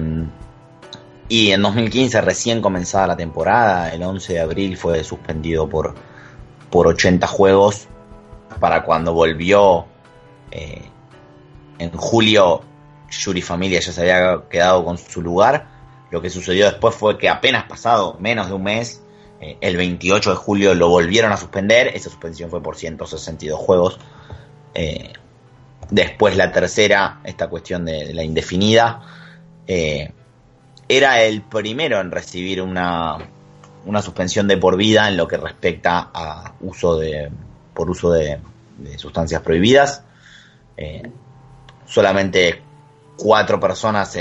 y en 2015, recién comenzada la temporada, el 11 de abril fue suspendido por, por 80 juegos para cuando volvió en julio, Yuri Familia ya se había quedado con su lugar. Lo que sucedió después fue que apenas pasado menos de un mes, eh, el 28 de julio lo volvieron a suspender, esa suspensión fue por 162 juegos. Eh, después la tercera, esta cuestión de, la indefinida, eh, era el primero en recibir una, una, suspensión de por vida en lo que respecta a uso de por uso de, sustancias prohibidas. solamente cuatro personas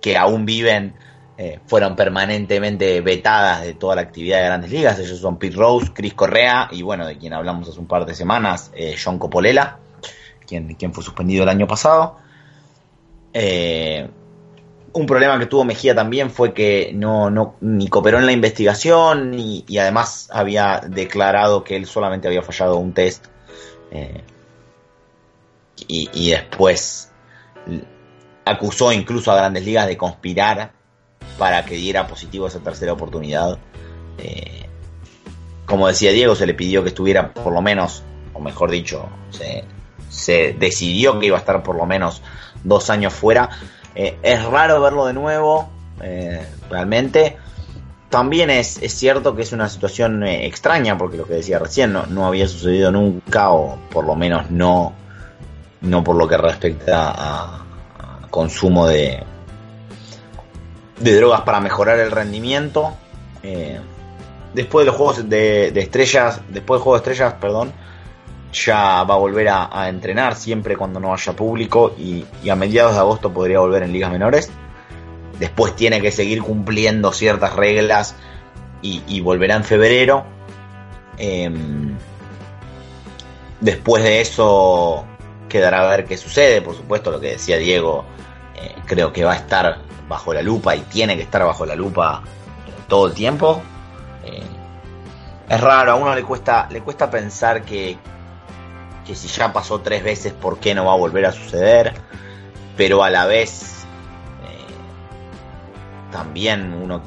que aún viven eh, fueron permanentemente vetadas de toda la actividad de grandes ligas. Ellos son Pete Rose, Chris Correa y bueno, de quien hablamos hace un par de semanas, eh, John Copolela, quien, quien, fue suspendido el año pasado. Eh, un problema que tuvo Mejía también fue que no, no ni cooperó en la investigación y, además había declarado que él solamente había fallado un test y, y después acusó incluso a grandes ligas de conspirar para que diera positivo esa tercera oportunidad. Eh, como decía Diego, se le pidió que estuviera por lo menos, o mejor dicho, se, decidió que iba a estar por lo menos dos años fuera. Eh, es raro verlo de nuevo, eh, realmente. También es, cierto que es una situación extraña, porque lo que decía recién no, no, había sucedido nunca, o por lo menos no, no por lo que respecta a consumo de, de drogas para mejorar el rendimiento. Eh, después de los juegos de, estrellas, después del juego de estrellas, perdón, ya va a volver a, entrenar siempre cuando no haya público y, a mediados de agosto podría volver en ligas menores. Después tiene que seguir cumpliendo ciertas reglas y, volverá en febrero. Em, después de eso quedará a ver qué sucede, por supuesto, lo que decía Diego, eh, creo que va a estar bajo la lupa y tiene que estar bajo la lupa todo el tiempo. Eh, es raro, a uno le cuesta, le cuesta pensar que, que si ya pasó tres veces, ¿por qué no va a volver a suceder? Pero a la vez, eh, también uno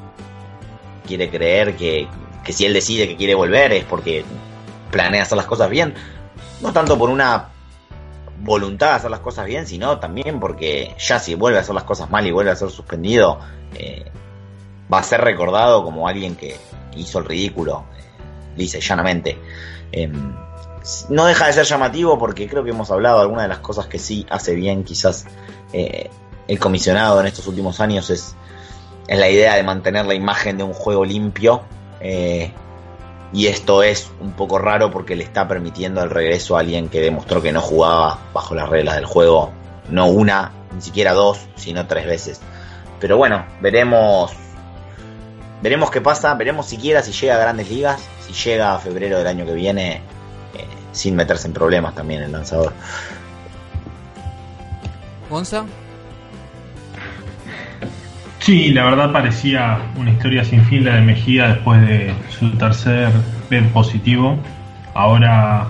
quiere creer que, que si él decide que quiere volver es porque planea hacer las cosas bien. No tanto por una voluntad de hacer las cosas bien, sino también porque ya si vuelve a hacer las cosas mal y vuelve a ser suspendido, eh, va a ser recordado como alguien que hizo el ridículo, eh, dice llanamente. Em, no deja de ser llamativo porque creo que hemos hablado de algunas de las cosas que sí hace bien quizás eh, el comisionado en estos últimos años es, es la idea de mantener la imagen de un juego limpio y esto es un poco raro porque le está permitiendo el regreso a alguien que demostró que no jugaba bajo las reglas del juego, no una, ni siquiera dos, sino tres veces. Pero bueno, veremos veremos qué pasa, veremos siquiera si llega a grandes ligas, si llega a febrero del año que viene, eh, sin meterse en problemas también el lanzador. Gonza. Sí, la verdad parecía una historia sin fin la de Mejía después de su tercer PED positivo. Ahora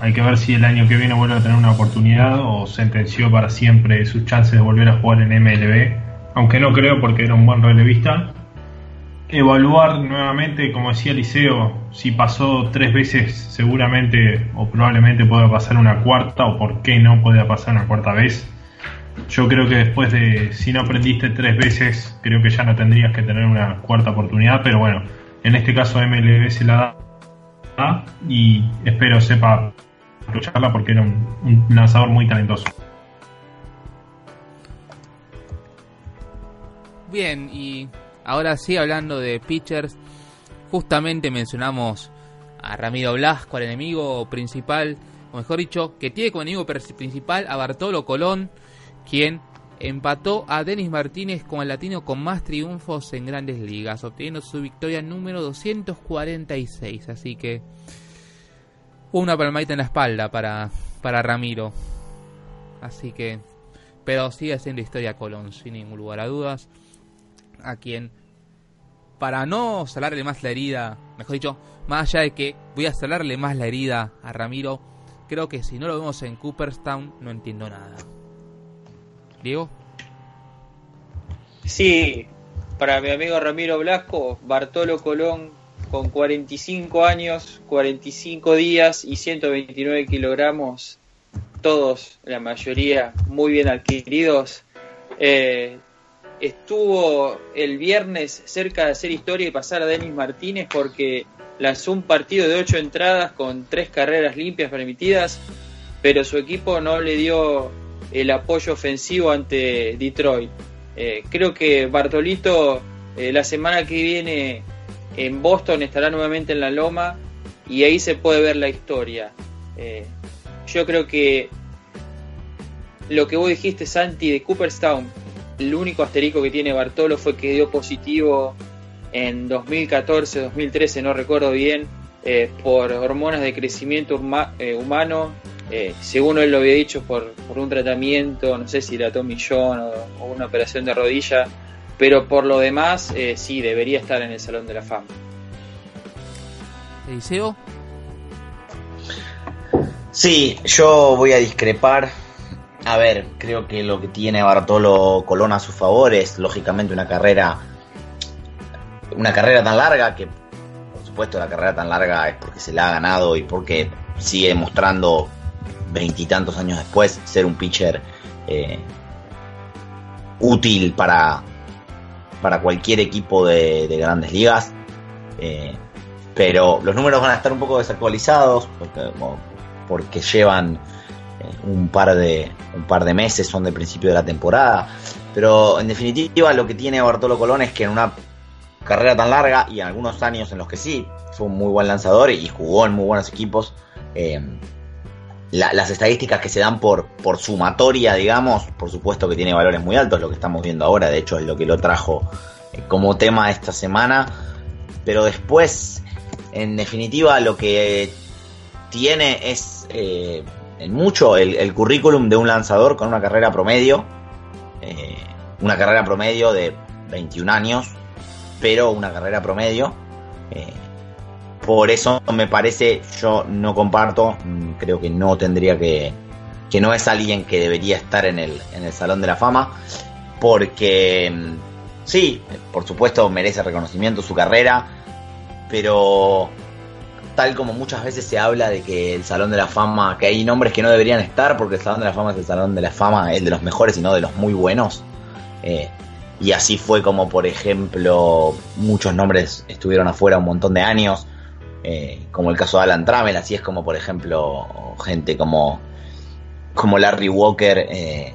hay que ver si el año que viene vuelve a tener una oportunidad o sentenció para siempre sus chances de volver a jugar en MLB, aunque no creo porque era un buen relevista. Evaluar nuevamente, como decía Liceo, si pasó tres veces seguramente o probablemente pueda pasar una cuarta o por qué no pueda pasar una cuarta vez yo creo que después de, si no aprendiste tres veces, creo que ya no tendrías que tener una cuarta oportunidad, pero bueno, en este caso MLB se la da y espero sepa aprovecharla porque era un, lanzador muy talentoso. Bien, y ahora sí, hablando de pitchers, justamente mencionamos a Ramiro Blasco, al enemigo principal o mejor dicho, que tiene como enemigo principal a Bartolo Colón, quien empató a Denis Martínez como el latino con más triunfos en grandes ligas, obteniendo su victoria número 246. Así que una palmadita en la espalda para, para Ramiro. Así que, pero sigue siendo historia Colón, sin ningún lugar a dudas. A quien, para no salarle más la herida, mejor dicho, más allá de que voy a salarle más la herida a Ramiro, creo que si no lo vemos en Cooperstown, no entiendo nada. Diego. Sí, para mi amigo Ramiro Blasco, Bartolo Colón con 45 años, 45 días y 129 kilogramos, todos, la mayoría, muy bien adquiridos. Eh, estuvo el viernes cerca de hacer historia y pasar a Denis Martínez porque lanzó un partido de 8 entradas con 3 carreras limpias permitidas, pero su equipo no le dio el apoyo ofensivo ante Detroit. Eh, creo que Bartolito eh, la semana que viene en Boston estará nuevamente en la loma y ahí se puede ver la historia. Eh, yo creo que lo que vos dijiste, Santi, de Cooperstown, el único asterisco que tiene Bartolo fue que dio positivo en 2014, 2013, no recuerdo bien, por hormonas de crecimiento humano eh, según él lo había dicho, por, un tratamiento, no sé si la Tommy John o, una operación de rodilla, pero por lo demás, eh, sí, debería estar en el Salón de la Fama. Eliseo. Sí, yo voy a discrepar. A ver, creo que lo que tiene Bartolo Colón a su favor es lógicamente una carrera una carrera tan larga que por supuesto la carrera tan larga es porque se la ha ganado y porque sigue mostrando veintitantos años después, ser un pitcher eh, útil para, para cualquier equipo de, grandes ligas. Eh, pero los números van a estar un poco desactualizados porque, porque llevan un, par de, un par de meses, son de principio de la temporada. Pero en definitiva lo que tiene Bartolo Colón es que en una carrera tan larga y en algunos años en los que sí, fue un muy buen lanzador y jugó en muy buenos equipos, las estadísticas que se dan por, por sumatoria, digamos, por supuesto que tiene valores muy altos, lo que estamos viendo ahora, de hecho es lo que lo trajo eh, como tema esta semana, pero después, en definitiva, lo que tiene es eh, en mucho el, currículum de un lanzador con una carrera promedio, eh, una carrera promedio de 21 años, pero una carrera promedio. Por eso me parece, yo no comparto, mm, creo que no tendría que, que no es alguien que debería estar en el, en el Salón de la Fama, porque mm, sí, por supuesto merece reconocimiento su carrera, pero tal como muchas veces se habla de que el Salón de la Fama, que hay nombres que no deberían estar, porque el Salón de la Fama es el Salón de la Fama, el de los mejores y no de los muy buenos. Eh, y así fue como, por ejemplo, muchos nombres estuvieron afuera un montón de años. Eh, como el caso de Alan Trammell, así es como por ejemplo gente como, como Larry Walker eh,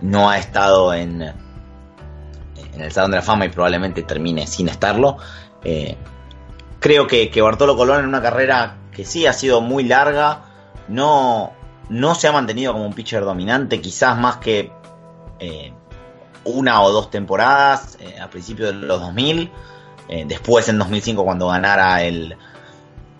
no ha estado en, en el Salón de la Fama y probablemente termine sin estarlo. Eh, creo que, que, Bartolo Colón en una carrera que sí ha sido muy larga, no, no se ha mantenido como un pitcher dominante, quizás más que una o dos temporadas a principios de los 2000. después en 2005 cuando ganara el,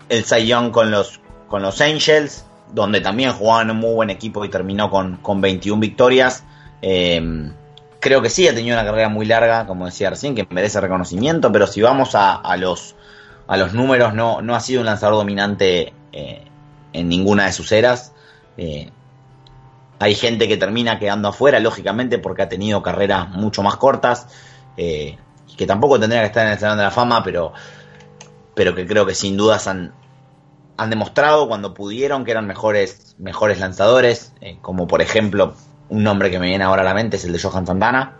el Cy Young con los, con los Angels, donde también jugaban en un muy buen equipo y terminó con, con 21 victorias. Eh, creo que sí, ha tenido una carrera muy larga, como decía recién, que merece reconocimiento, pero si vamos a, los, a los números, no, no ha sido un lanzador dominante eh, en ninguna de sus eras. Eh, hay gente que termina quedando afuera, lógicamente, porque ha tenido carreras mucho más cortas, y que tampoco tendría que estar en el Salón de la Fama, pero, pero que creo que sin dudas han, han demostrado cuando pudieron que eran mejores, mejores lanzadores, eh, como por ejemplo un nombre que me viene ahora a la mente es el de Johan Santana,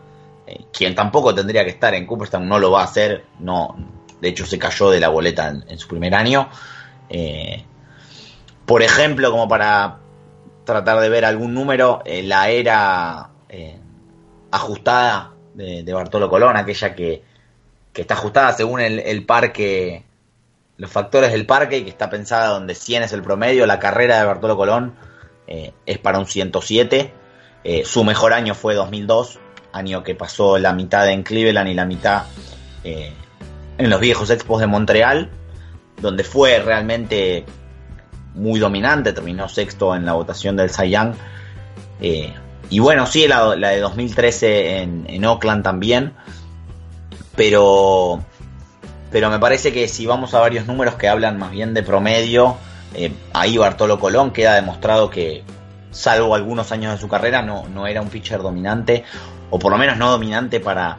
eh, quien tampoco tendría que estar en Cooperstown, no lo va a hacer, no, de hecho se cayó de la boleta en, su primer año. Eh, por ejemplo, como para tratar de ver algún número, la era ajustada de, Bartolo Colón, aquella que, está ajustada según el, parque los factores del parque, que está pensada donde 100 es el promedio, la carrera de Bartolo Colón eh, es para un 107. Eh, su mejor año fue 2002, año que pasó la mitad en Cleveland y la mitad eh, en los viejos expos de Montreal, donde fue realmente muy dominante, terminó sexto en la votación del Cy Young. y bueno, sí, la, de 2013 en, en Oakland también, pero pero me parece que si vamos a varios números que hablan más bien de promedio, eh, ahí Bartolo Colón queda demostrado que, salvo algunos años de su carrera, no, no era un pitcher dominante, o por lo menos no dominante para,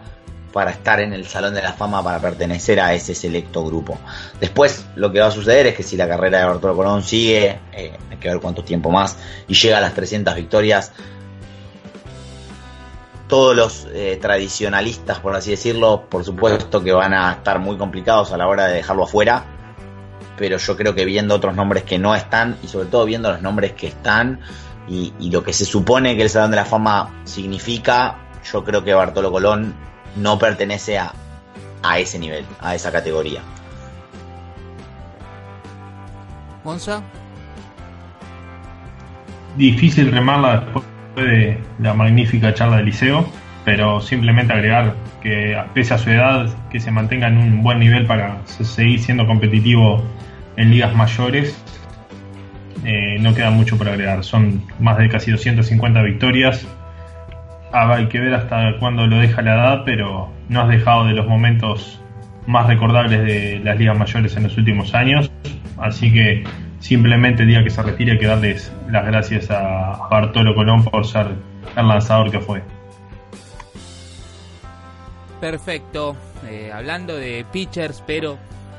para estar en el Salón de la Fama, para pertenecer a ese selecto grupo. Después lo que va a suceder es que si la carrera de Bartolo Colón sigue, eh, hay que ver cuánto tiempo más, y llega a las 300 victorias, todos los eh, tradicionalistas, por así decirlo, por supuesto que van a estar muy complicados a la hora de dejarlo afuera, pero yo creo que viendo otros nombres que no están y sobre todo viendo los nombres que están y, lo que se supone que el Salón de la Fama significa, yo creo que Bartolo Colón no pertenece a, a ese nivel, a esa categoría. Monza. Difícil remarla después de la magnífica charla del liceo, pero simplemente agregar que pese a su edad, que se mantenga en un buen nivel para seguir siendo competitivo en ligas mayores, eh, no queda mucho por agregar. Son más de casi 250 victorias. Ah, hay que ver hasta cuándo lo deja la edad, pero no has dejado de los momentos más recordables de las ligas mayores en los últimos años. Así que simplemente el día que se retire hay que darles las gracias a Bartolo Colón por ser el lanzador que fue. Perfecto. Eh, hablando de pitchers, pero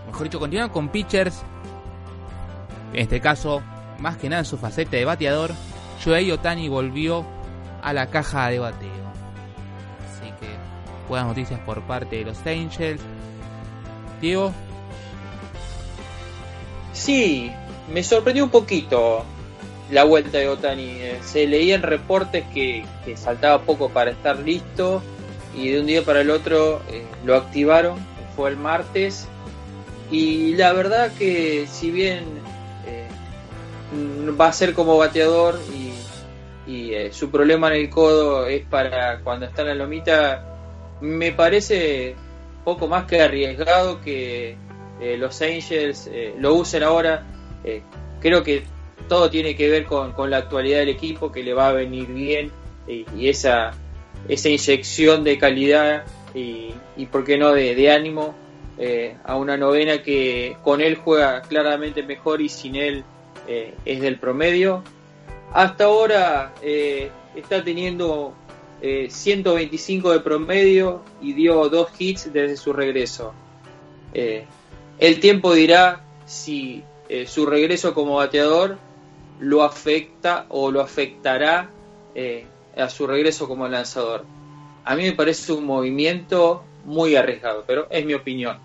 mejor dicho, continuando con pitchers. En este caso, más que nada en su faceta de bateador, Joey Otani volvió a la caja de bateo. Así que buenas noticias por parte de los Angels. Diego. Sí, me sorprendió un poquito la vuelta de Otani. Eh, se leían reportes que, saltaba poco para estar listo y de un día para el otro eh, lo activaron. Fue el martes y la verdad que si bien eh, va a ser como bateador y, su problema en el codo es para cuando está en la lomita, me parece poco más que arriesgado que los Angels lo usen ahora eh, creo que todo tiene que ver con, la actualidad del equipo, que le va a venir bien y, esa, esa inyección de calidad y, y por qué no, de, ánimo eh, a una novena que con él juega claramente mejor y sin él eh, es del promedio. Hasta ahora está teniendo 125 de promedio y dio dos hits desde su regreso. el tiempo dirá si eh, su regreso como bateador lo afecta o lo afectará eh, a su regreso como lanzador. A mí me parece un movimiento muy arriesgado, pero es mi opinión.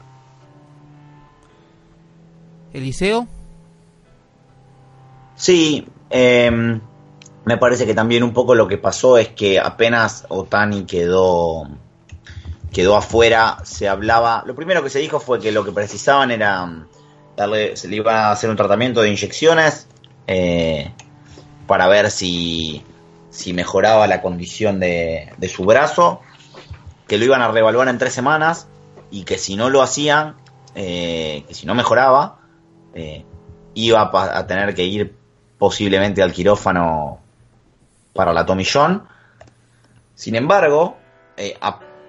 Eliseo. Sí, em, me parece que también un poco lo que pasó es que apenas Otani quedó quedó afuera, se hablaba, lo primero que se dijo fue que lo que precisaban era se le iba a hacer un tratamiento de inyecciones eh, para ver si, si mejoraba la condición de, su brazo, que lo iban a reevaluar en tres semanas y que si no lo hacían, eh, que si no mejoraba, eh, iba a, tener que ir posiblemente al quirófano para la tomillón. Sin embargo,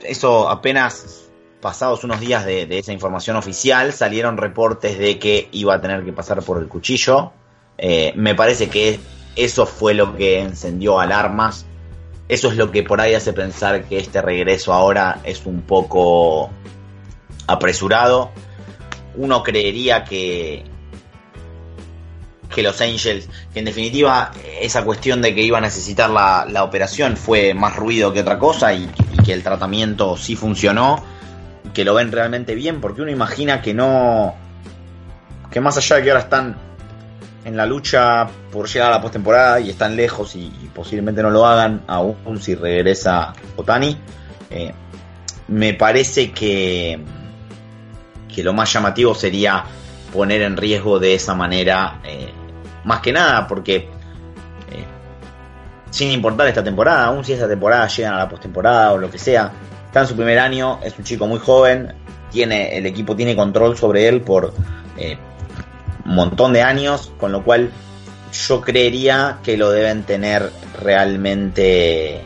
eso apenas pasados unos días de, esa información oficial, salieron reportes de que iba a tener que pasar por el cuchillo. Eh, me parece que eso fue lo que encendió alarmas. Eso es lo que por ahí hace pensar que este regreso ahora es un poco apresurado. Uno creería que, que los Angels, que en definitiva esa cuestión de que iba a necesitar la, operación fue más ruido que otra cosa y que el tratamiento sí funcionó que lo ven realmente bien, porque uno imagina que no. que más allá de que ahora están en la lucha por llegar a la postemporada y están lejos y, posiblemente no lo hagan, aún si regresa Otani, eh, me parece que, que lo más llamativo sería poner en riesgo de esa manera, más que nada porque sin importar esta temporada, aún si esta temporada llegan a la postemporada o lo que sea, está en su primer año, es un chico muy joven, tiene el equipo tiene control sobre él por eh, un montón de años, con lo cual yo creería que lo deben tener realmente eh,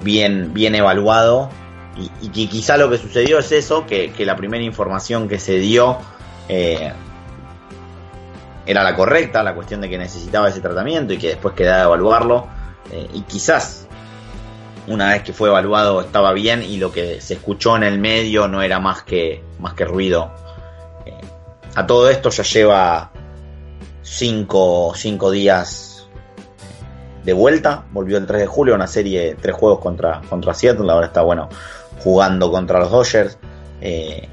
bien, bien evaluado. Y, que quizá lo que sucedió es eso, que, la primera información que se dio eh, era la correcta, la cuestión de que necesitaba ese tratamiento y que después quedaba evaluarlo. Eh, y quizás una vez que fue evaluado estaba bien y lo que se escuchó en el medio no era más que, más que ruido. Eh, a todo esto ya lleva 5 cinco, días de vuelta. Volvió el 3 de julio, una serie, tres juegos contra, contra Seattle. Ahora está bueno jugando contra los Dodgers. Eh,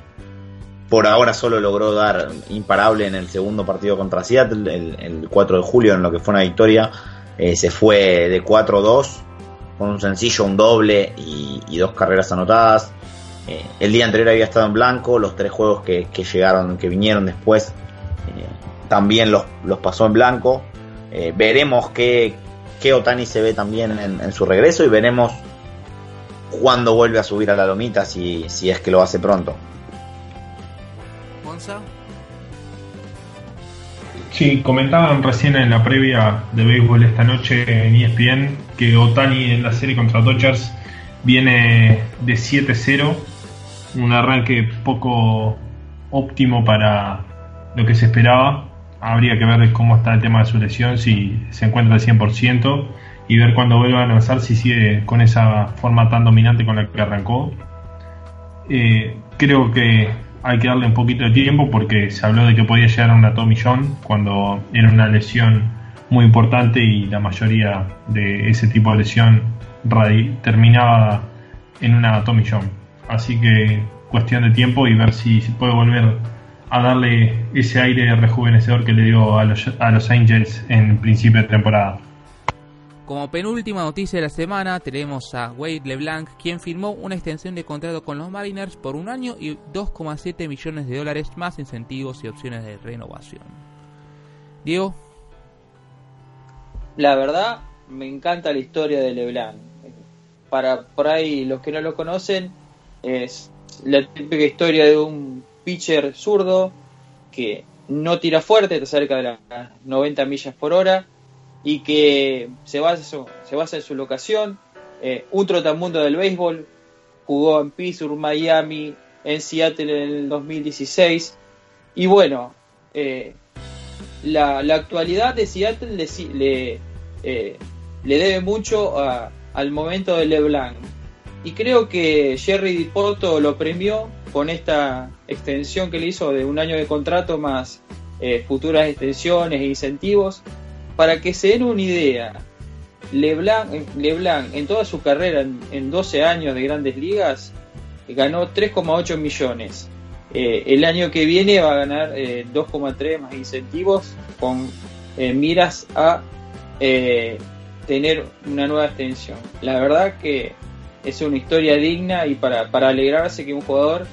por ahora solo logró dar imparable en el segundo partido contra Seattle, el, 4 de julio, en lo que fue una victoria. Eh, se fue de 4-2 con un sencillo, un doble y, dos carreras anotadas. Eh, el día anterior había estado en blanco, los tres juegos que, llegaron, que vinieron después, eh, también los, pasó en blanco. veremos qué, qué, Otani se ve también en, su regreso y veremos cuándo vuelve a subir a la lomita si, si es que lo hace pronto. Sí, comentaban recién en la previa de béisbol esta noche en ESPN que Otani en la serie contra Dodgers viene de 7-0, un arranque poco óptimo para lo que se esperaba. Habría que ver cómo está el tema de su lesión, si se encuentra al 100% y ver cuando vuelva a lanzar si sigue con esa forma tan dominante con la que arrancó. Eh, creo que hay que darle un poquito de tiempo porque se habló de que podía llegar a una Tommy John cuando era una lesión muy importante y la mayoría de ese tipo de lesión terminaba en una Tommy John. Así que cuestión de tiempo y ver si puede volver a darle ese aire rejuvenecedor que le dio a los, a los Angels en principio de temporada. Como penúltima noticia de la semana tenemos a Wade LeBlanc, quien firmó una extensión de contrato con los Mariners por un año y 2,7 millones de dólares más incentivos y opciones de renovación. Diego. La verdad, me encanta la historia de LeBlanc. Para por ahí los que no lo conocen, es la típica historia de un pitcher zurdo que no tira fuerte, está cerca de las 90 millas por hora y que se basa, se basa en su locación, eh, un trotamundo del béisbol, jugó en Pittsburgh, Miami, en Seattle en el 2016 y bueno, eh, la, actualidad de Seattle le, eh, le, debe mucho al momento de LeBlanc. Y creo que Jerry Dipoto lo premió con esta extensión que le hizo de un año de contrato más futuras extensiones e incentivos para que se den una idea, LeBlanc, LeBlanc en toda su carrera, en, 12 años de grandes ligas, ganó 3,8 millones. Eh, el año que viene va a ganar 2,3 eh, más incentivos con eh, miras a tener una nueva extensión. La verdad que es una historia digna y para, para alegrarse que un jugador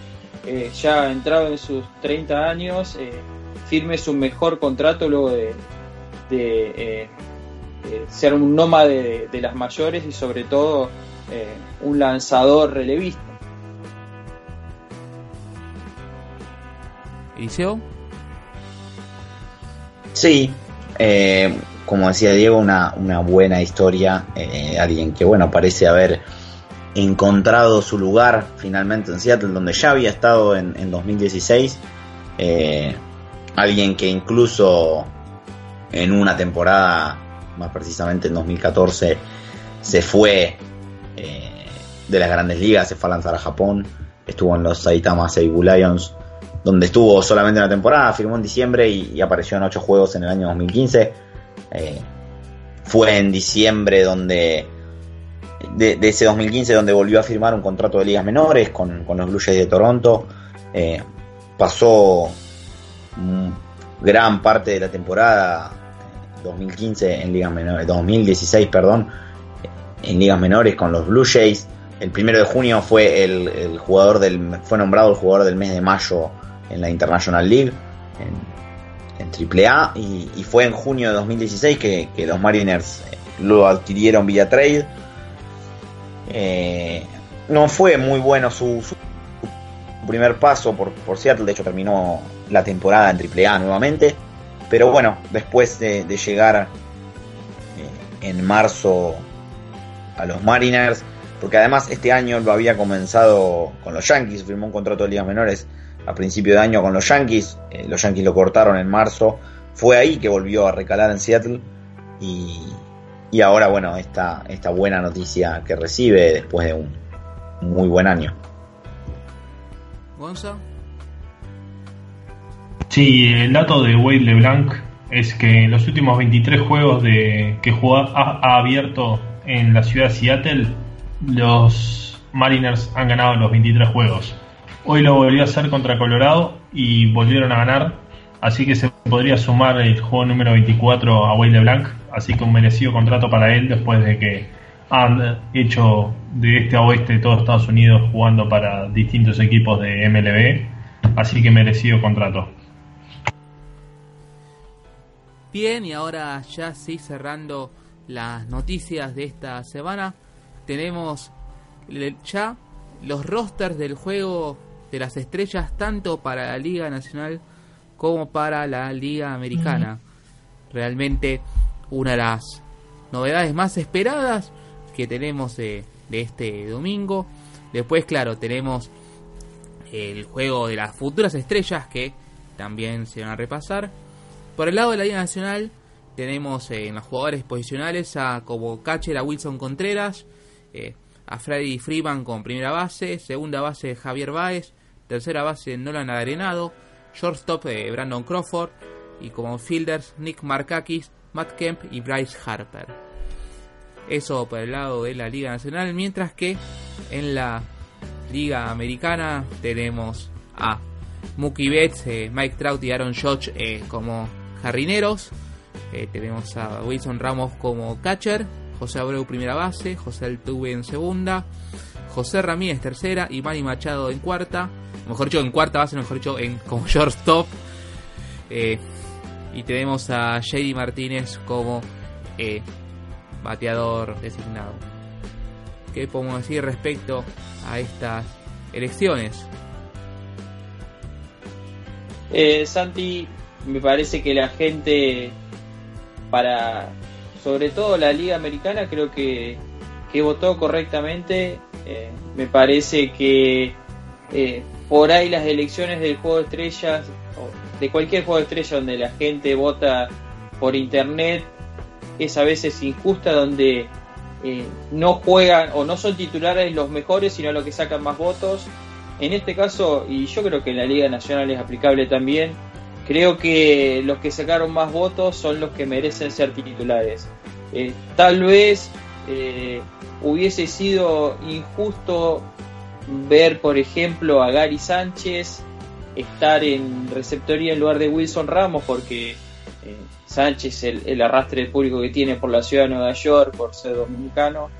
ya entrado en sus 30 años firme su mejor contrato luego de, de, eh, ser un nómade de, las mayores y sobre todo eh, un lanzador relevista. ¿Eliseo? Sí, eh, como decía Diego, una, buena historia, alguien que bueno parece haber encontrado su lugar finalmente en Seattle, donde ya había estado en, en 2016. alguien que incluso en una temporada, más precisamente en 2014, se fue eh, de las grandes ligas, se fue a lanzar a Japón, estuvo en los Saitama Seibu Lions, donde estuvo solamente una temporada, firmó en diciembre y, apareció en ocho juegos en el año 2015. Eh, fue en diciembre donde de, ese 2015 donde volvió a firmar un contrato de ligas menores con, los Blue Jays de Toronto. Eh, pasó gran parte de la temporada 2015 en ligas menores, 2016, perdón, en ligas menores con los Blue Jays. El primero de junio fue el, jugador del, fue nombrado el jugador del mes de mayo en la International League, en, en AAA, y, fue en junio de 2016 que, que los Mariners eh, lo adquirieron vía trade. Eh, no fue muy bueno su, su primer paso por, por, Seattle, de hecho terminó la temporada en AAA nuevamente, pero bueno, después de, llegar eh, en marzo a los Mariners, porque además este año lo había comenzado con los Yankees, firmó un contrato de ligas menores a principio de año con los Yankees, eh, los Yankees lo cortaron en marzo, fue ahí que volvió a recalar en Seattle y, y ahora bueno, esta, esta buena noticia que recibe después de un muy buen año. Gonza. Sí, el dato de Wade LeBlanc es que en los últimos 23 juegos de, que ha abierto en la ciudad de Seattle, los Mariners han ganado los 23 juegos. Hoy lo volvió a hacer contra Colorado y volvieron a ganar. Así que se podría sumar el juego número 24 a Wade LeBlanc. Así que un merecido contrato para él después de que han hecho de este a oeste de todo Estados Unidos jugando para distintos equipos de MLB. Así que merecido contrato. Bien, y ahora ya sí cerrando las noticias de esta semana, tenemos ya los rosters del juego de las estrellas tanto para la Liga Nacional como para la Liga Americana. Realmente una de las novedades más esperadas que tenemos de, de este domingo. Después, claro, tenemos el juego de las futuras estrellas que también se van a repasar. Por el lado de la Liga Nacional tenemos eh, en los jugadores posicionales a como catcher a Wilson Contreras, eh, a Freddy Freeman con primera base, segunda base Javier Baez, tercera base Nolan Arenado, shortstop eh, Brandon Crawford y como fielders Nick Markakis, Matt Kemp y Bryce Harper. Eso por el lado de la Liga Nacional, mientras que en la Liga Americana tenemos a Mookie Betts, Mike Trout y Aaron Judge como jardineros. Eh, tenemos a Wilson Ramos como catcher, José Abreu primera base, José Altuve en segunda, José Ramírez tercera y Manny Machado en cuarta. Mejor dicho, en cuarta base, mejor dicho, en, como shortstop. Eh, y tenemos a JD Martínez como eh, bateador designado. ¿Qué podemos decir respecto a estas elecciones? Eh, Santi, me parece que la gente para sobre todo la liga americana creo que, que votó correctamente. Eh, me parece que eh, por ahí las elecciones del juego de estrellas o de cualquier juego de estrellas donde la gente vota por internet es a veces injusta donde eh, no juegan o no son titulares los mejores sino los que sacan más votos. En este caso y yo creo que en la liga nacional es aplicable también creo que los que sacaron más votos son los que merecen ser titulares. Eh, tal vez eh, hubiese sido injusto ver, por ejemplo, a Gary Sánchez estar en receptoría en lugar de Wilson Ramos, porque eh, Sánchez, el, el, arrastre público que tiene por la ciudad de Nueva York, por ser dominicano,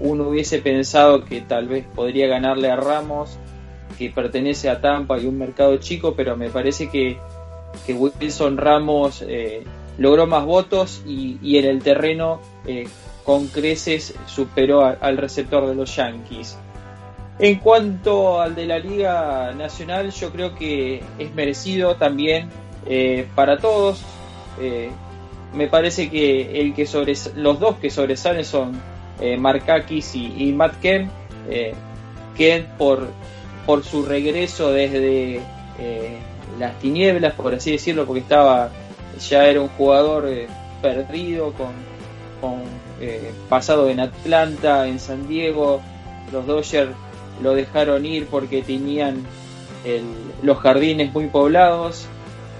uno hubiese pensado que tal vez podría ganarle a Ramos que pertenece a Tampa y un mercado chico, pero me parece que, que Wilson Ramos eh, logró más votos y, y, en el terreno eh, con creces superó al receptor de los Yankees. En cuanto al de la Liga Nacional, yo creo que es merecido también eh, para todos. Me parece que el que sobres los dos que sobresalen son Markakis y, y Matt Kemp, que por por su regreso desde eh, las tinieblas, por así decirlo, porque estaba ya era un jugador eh, perdido con, eh, pasado en Atlanta, en San Diego. Los Dodgers lo dejaron ir porque tenían los jardines muy poblados.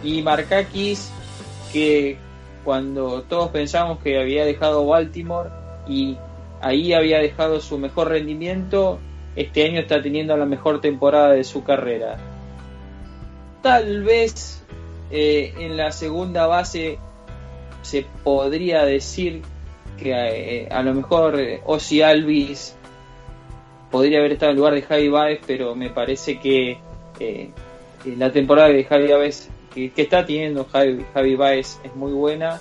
Y Markakis, que cuando todos pensamos que había dejado Baltimore y ahí había dejado su mejor rendimiento, este año está teniendo la mejor temporada de su carrera. Tal vez eh, en la segunda base se podría decir que eh, a lo mejor eh, Ozzy Alvis podría haber estado en lugar de Javi Baez, pero me parece que la temporada de Javi Baez que, está teniendo Javi, Baez es muy buena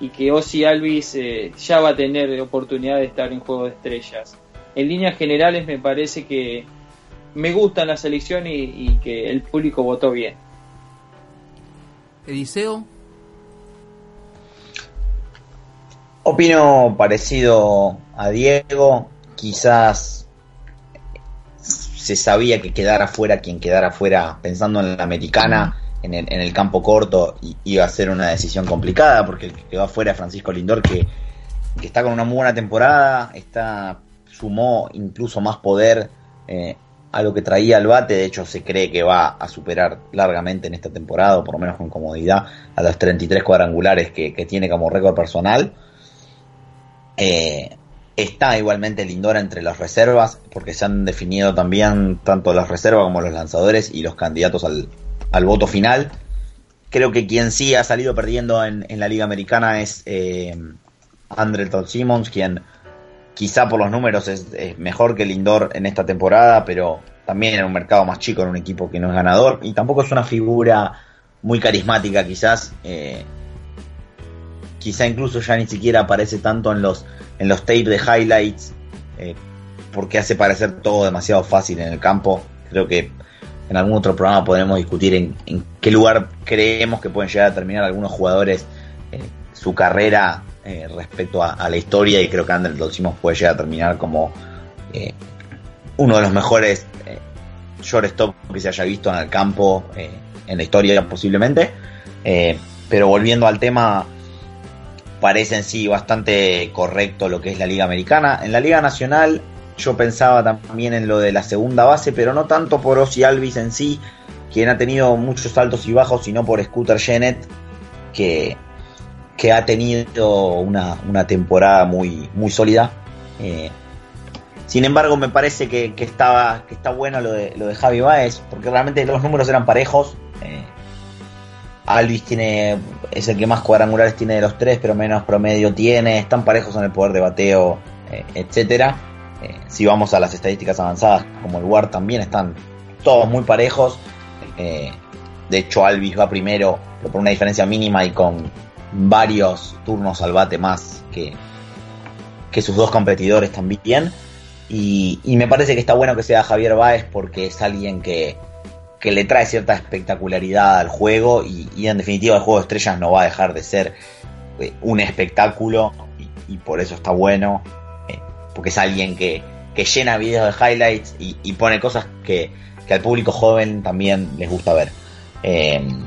y que Ozzy Alvis ya va a tener oportunidad de estar en Juego de Estrellas. En líneas generales me parece que me gusta la selección y, que el público votó bien. Eliseo. Opino parecido a Diego, quizás se sabía que quedara fuera quien quedara fuera pensando en la americana en el, campo corto y iba a ser una decisión complicada porque el que quedó afuera es Francisco Lindor que, está con una muy buena temporada, está sumó incluso más poder eh, a lo que traía el bate, de hecho se cree que va a superar largamente en esta temporada, o por lo menos con comodidad, a los 33 cuadrangulares que, tiene como récord personal. Eh, está igualmente Lindor entre las reservas, porque se han definido también tanto las reservas como los lanzadores y los candidatos al, voto final. Creo que quien sí ha salido perdiendo en, la Liga Americana es eh, Andrelton Simmons, quien quizá por los números es, mejor que Lindor en esta temporada, pero también en un mercado más chico, en un equipo que no es ganador, y tampoco es una figura muy carismática quizás. Eh, quizá incluso ya ni siquiera aparece tanto en los, en los tapes de highlights, eh, porque hace parecer todo demasiado fácil en el campo. Creo que en algún otro programa podremos discutir en, qué lugar creemos que pueden llegar a terminar algunos jugadores eh, su carrera eh, respecto a, la historia y creo que Ander Dolcimos puede llegar a terminar como eh, uno de los mejores shortstop que se haya visto en el campo en la historia posiblemente. Pero volviendo al tema parece en sí bastante correcto lo que es la liga americana. En la liga nacional yo pensaba también en lo de la segunda base, pero no tanto por Ozzy Alvis en sí, quien ha tenido muchos altos y bajos, sino por Scooter Jennett, que, que ha tenido una, temporada muy, muy sólida. Eh, sin embargo, me parece que, estaba, que está bueno lo de, lo de Javi Baez, porque realmente los números eran parejos. Eh, Alvis tiene, es el que más cuadrangulares tiene de los tres, pero menos promedio tiene. Están parejos en el poder de bateo, eh, etcétera. Eh, si vamos a las estadísticas avanzadas, como el WAR, también están todos muy parejos. Eh, de hecho, Alvis va primero, pero por una diferencia mínima y con varios turnos al bate más que, que sus dos competidores también. Y, me parece que está bueno que sea Javier Báez porque es alguien que, le trae cierta espectacularidad al juego y, en definitiva el juego de estrellas no va a dejar de ser eh, un espectáculo y, por eso está bueno porque es alguien que, llena videos de highlights y, pone cosas que, al público joven también les gusta ver. Em,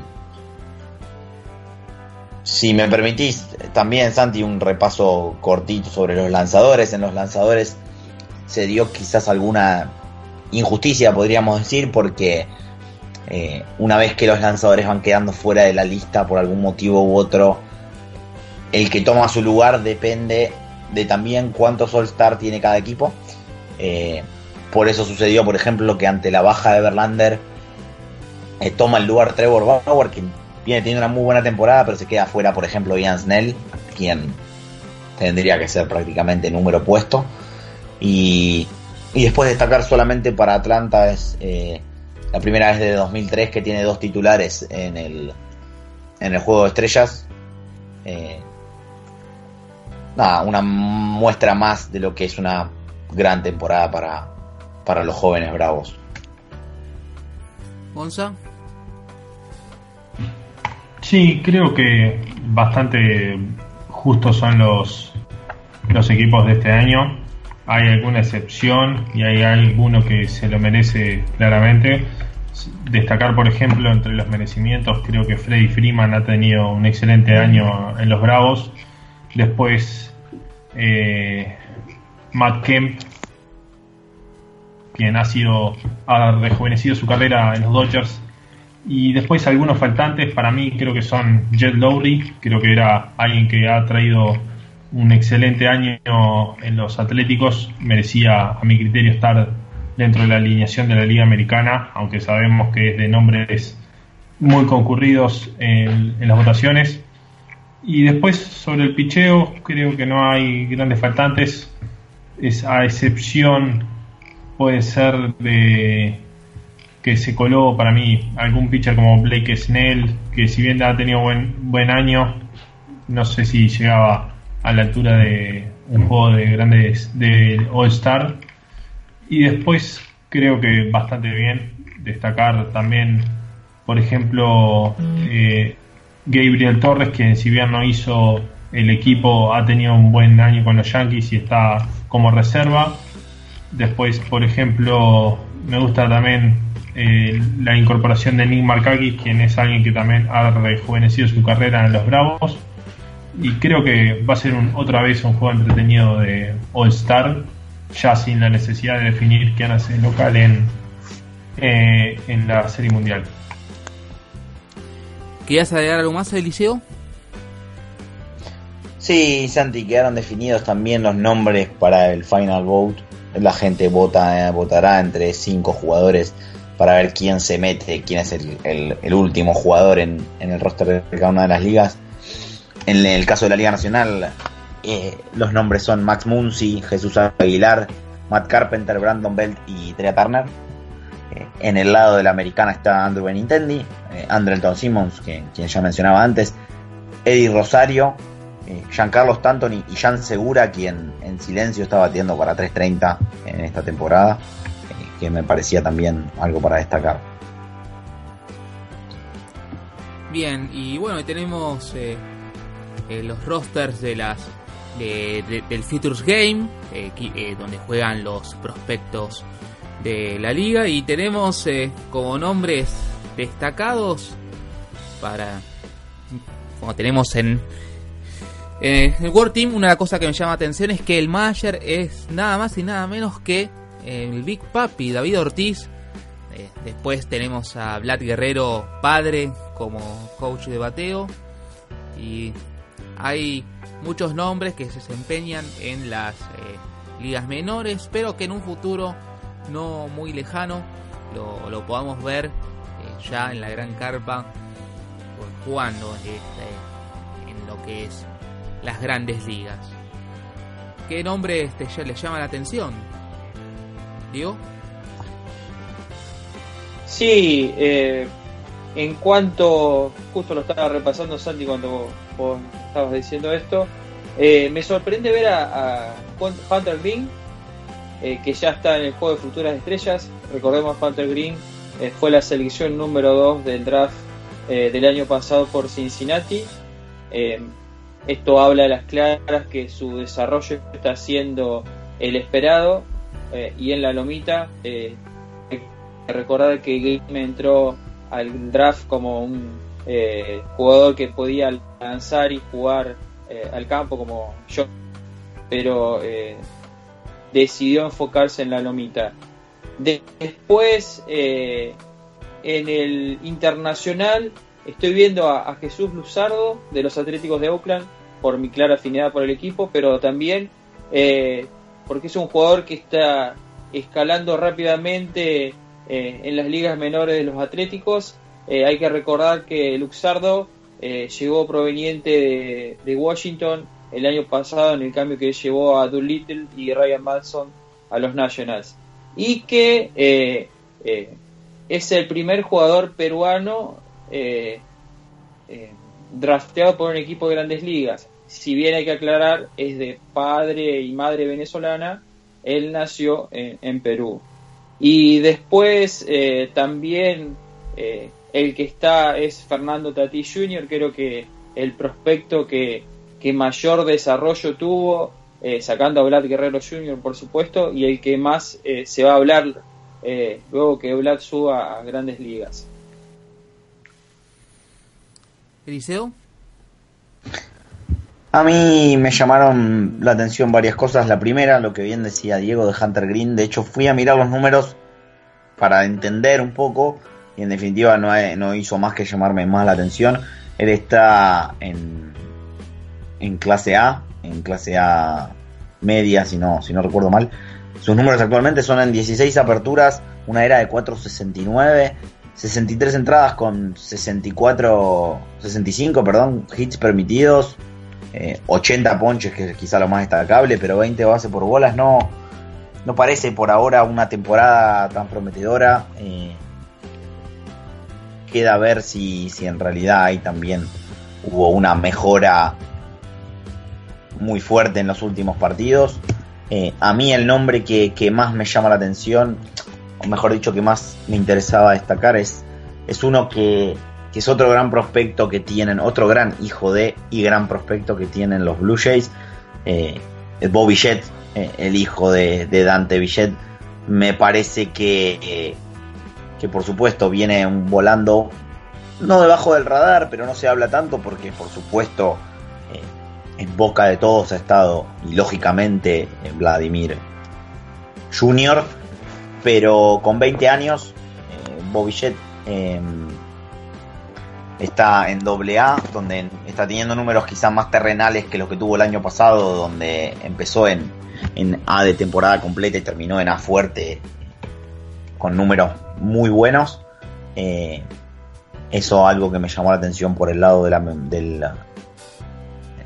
si me permitís, también Santi, un repaso cortito sobre los lanzadores. En los lanzadores se dio quizás alguna injusticia, podríamos decir, porque eh, una vez que los lanzadores van quedando fuera de la lista por algún motivo u otro, el que toma su lugar depende de también cuántos All-Star tiene cada equipo. Eh, por eso sucedió, por ejemplo, que ante la baja de Verlander eh, toma el lugar Trevor Bauer, viene teniendo una muy buena temporada, pero se queda fuera, por ejemplo, Ian Snell, quien tendría que ser prácticamente número puesto. Y, y después destacar solamente para Atlanta es eh, la primera vez de 2003 que tiene dos titulares en el, en el juego de estrellas nada, una muestra más de lo que es una gran temporada para, para los jóvenes bravos. Gonza. Sí, creo que bastante justos son los, los equipos de este año. Hay alguna excepción y hay alguno que se lo merece claramente. Destacar, por ejemplo, entre los merecimientos, creo que Freddy Freeman ha tenido un excelente año en los Bravos. Después, eh, Matt Kemp, quien ha sido ha rejuvenecido su carrera en los Dodgers. Y después algunos faltantes, para mí creo que son Jet Lowry, creo que era alguien que ha traído un excelente año en los Atléticos, merecía a mi criterio estar dentro de la alineación de la Liga Americana, aunque sabemos que es de nombres muy concurridos en las votaciones. Y después sobre el picheo, creo que no hay grandes faltantes. Es a excepción, puede ser de que se coló para mí algún pitcher como Blake Snell, que si bien ha tenido buen, buen año, no sé si llegaba a la altura de un juego de grandes de All Star. Y después creo que bastante bien destacar también, por ejemplo, eh, Gabriel Torres, que si bien no hizo el equipo, ha tenido un buen año con los Yankees y está como reserva. Después, por ejemplo, me gusta también eh, la incorporación de Nick Markakis, quien es alguien que también ha rejuvenecido su carrera en los Bravos. Y creo que va a ser otra vez un juego entretenido de All Star, ya sin la necesidad de definir quién hace local en, eh, en la Serie Mundial. ¿Querías agregar algo más, Eliseo? Sí, Santi, quedaron definidos también los nombres para el Final Vote. La gente vota, eh, votará entre cinco jugadores para ver quién se mete, quién es el, último jugador en, el roster de cada una de las ligas. En el caso de la Liga Nacional, eh, los nombres son Max Muncy, Jesús Aguilar, Matt Carpenter, Brandon Belt y Trea Turner. Eh, en el lado de la americana está Andrew Benintendi, eh, Andrelton Simmons, que, quien ya mencionaba antes, Eddie Rosario, eh, Giancarlo Stanton y Jan Segura, quien en silencio está batiendo para 3.30 en esta temporada que me parecía también algo para destacar. Bien, y bueno, tenemos eh, eh, los rosters de las del Futures Game, eh, donde juegan los prospectos de la liga, y tenemos como nombres destacados para como tenemos en el World Team, una cosa que me llama atención es que el manager es nada más y nada menos que el Big Papi, David Ortiz. Eh, después tenemos a Vlad Guerrero, padre, como coach de bateo. Y hay muchos nombres que se desempeñan en las eh, ligas menores, pero que en un futuro no muy lejano lo, podamos ver eh, ya en la gran carpa jugando en lo que es las grandes ligas. ¿Qué nombre este, ya les llama la atención? Sí, eh, en cuanto, justo lo estaba repasando Santi cuando vos estabas diciendo esto, eh, me sorprende ver a, Hunter Green, eh, que ya está en el juego de futuras estrellas. Recordemos, Hunter Green fue la selección número 2 del draft del año pasado por Cincinnati. esto habla a las claras que su desarrollo está siendo el esperado eh, y en la lomita eh, recordar que Game entró al draft como un eh, jugador que podía lanzar y jugar eh, al campo como yo pero decidió enfocarse en la lomita. Después en el internacional estoy viendo a, Jesús Luzardo de los Atléticos de Oakland por mi clara afinidad por el equipo pero también porque es un jugador que está escalando rápidamente eh, en las ligas menores de los Atléticos. Eh, hay que recordar que Luxardo eh, llegó proveniente de, Washington el año pasado en el cambio que llevó a Doolittle y Ryan Madson a los Nationals. Y que es el primer jugador peruano drafteado por un equipo de grandes ligas si bien hay que aclarar, es de padre y madre venezolana, él nació en, Perú. Y después eh, también eh, el que está es Fernando Tati Jr., creo que el prospecto que, mayor desarrollo tuvo, eh, sacando a Vlad Guerrero Jr., por supuesto, y el que más se va a hablar luego que Vlad suba a grandes ligas. Eliseo. A mí me llamaron la atención varias cosas. La primera, lo que bien decía Diego de Hunter Green. De hecho, fui a mirar los números para entender un poco. Y en definitiva no, no hizo más que llamarme más la atención. Él está en, en clase A, en clase A media, si no, si no recuerdo mal. Sus números actualmente son en 16 aperturas, una era de 4.69, 63 entradas con 64, 65, perdón, hits permitidos, 80 eh, ponches, que es quizá lo más destacable, pero 20 bases por bolas no, no parece por ahora una temporada tan prometedora. Eh, queda ver si, si en realidad ahí también hubo una mejora muy fuerte en los últimos partidos. Eh, a mí el nombre que, más me llama la atención, o mejor dicho, que más me interesaba destacar, es, es uno que, es otro gran prospecto que tienen, otro gran hijo de y gran prospecto que tienen los Blue Jays, eh, Bobby Jett, eh, el hijo de, Dante Villet. Me parece que, eh, que por supuesto viene volando, no debajo del radar, pero no se habla tanto porque por supuesto en boca de todos ha estado, y lógicamente, Vladimir Jr., pero con 20 años, eh, Bobillet em, está en AA, donde está teniendo números quizás más terrenales que los que tuvo el año pasado, donde empezó en, en A de temporada completa y terminó en A fuerte, con números muy buenos. Eh, eso algo que me llamó la atención por el lado de la, del,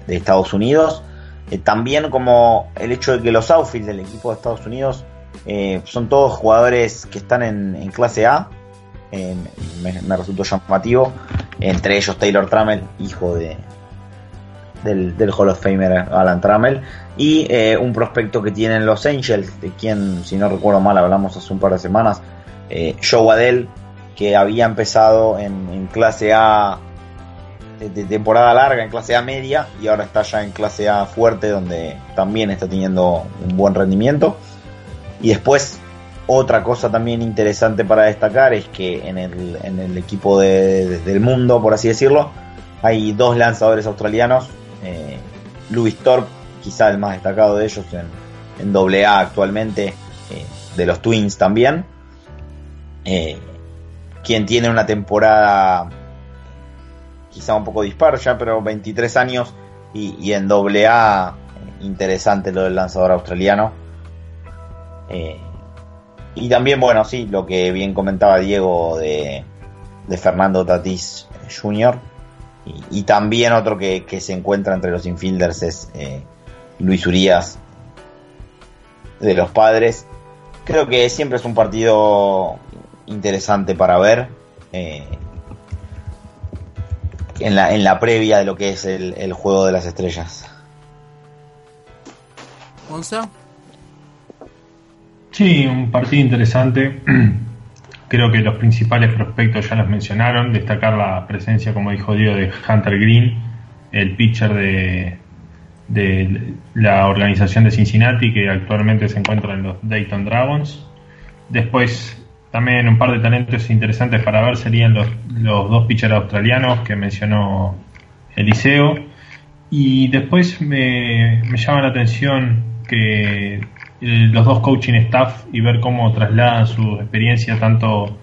de Estados Unidos. Eh, también como el hecho de que los outfields del equipo de Estados Unidos eh, son todos jugadores que están en, clase A. Eh, me, resultó llamativo. Entre ellos Taylor Trammell, hijo de, del, Hall of Famer Alan Trammell. Y un prospecto que tienen los Angels, de quien, si no recuerdo mal, hablamos hace un par de semanas. Joe Waddell, que había empezado en clase A de temporada larga en clase A media y ahora está ya en clase A fuerte donde también está teniendo un buen rendimiento. Y después otra cosa también interesante para destacar es que en el, equipo del mundo, por así decirlo, hay dos lanzadores australianos. Eh, Louis Thorpe, quizá el más destacado de ellos en, en AA actualmente, eh, de los Twins también. Eh, quien tiene una temporada quizá un poco dispar ya, pero 23 años y, en doble A, interesante lo del lanzador australiano. Eh, y también, bueno, sí, lo que bien comentaba Diego de, Fernando Tatís Jr. Y, también otro que, se encuentra entre los infielders es eh, Luis Urias de los padres. Creo que siempre es un partido interesante para ver. Eh, en la, en la previa de lo que es el, juego de las estrellas. Sí, un partido interesante. Creo que los principales prospectos ya los mencionaron. Destacar la presencia, como dijo Diego, de Hunter Green, el pitcher de, la organización de Cincinnati, que actualmente se encuentra en los Dayton Dragons. Después también un par de talentos interesantes para ver serían los, dos pitchers australianos que mencionó Eliseo. Y después me, llama la atención que los dos coaching staff y ver cómo trasladan su experiencia tanto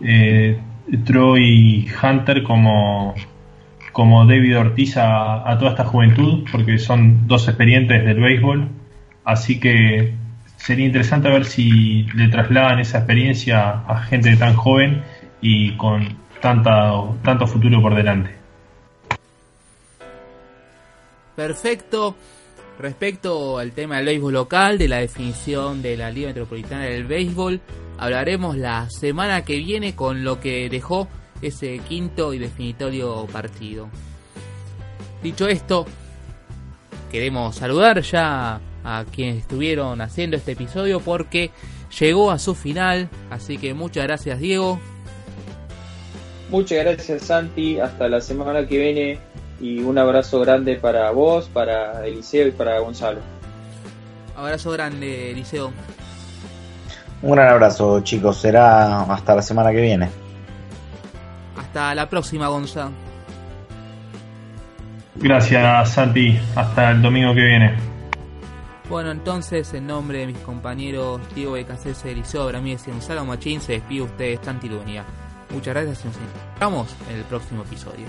eh, Troy Hunter como, como David Ortiz a, a, toda esta juventud, porque son dos experientes del béisbol. Así que sería interesante ver si le trasladan esa experiencia a gente tan joven y con tanta, tanto futuro por delante. Perfecto. Respecto al tema del béisbol local, de la definición de la Liga Metropolitana del Béisbol, hablaremos la semana que viene con lo que dejó ese quinto y definitorio partido. Dicho esto, queremos saludar ya a quienes estuvieron haciendo este episodio porque llegó a su final. Así que muchas gracias Diego. Muchas gracias Santi, hasta la semana que viene y un abrazo grande para vos, para Eliseo y para Gonzalo. Abrazo grande Eliseo. Un gran abrazo chicos, será hasta la semana que viene. Hasta la próxima Gonzalo. Gracias Santi, hasta el domingo que viene. Bueno, entonces, en nombre de mis compañeros Diego Becasese, Eliseo Bramírez y Gonzalo Machín, se despide ustedes Santi Muchas gracias y nos encontramos en el próximo episodio.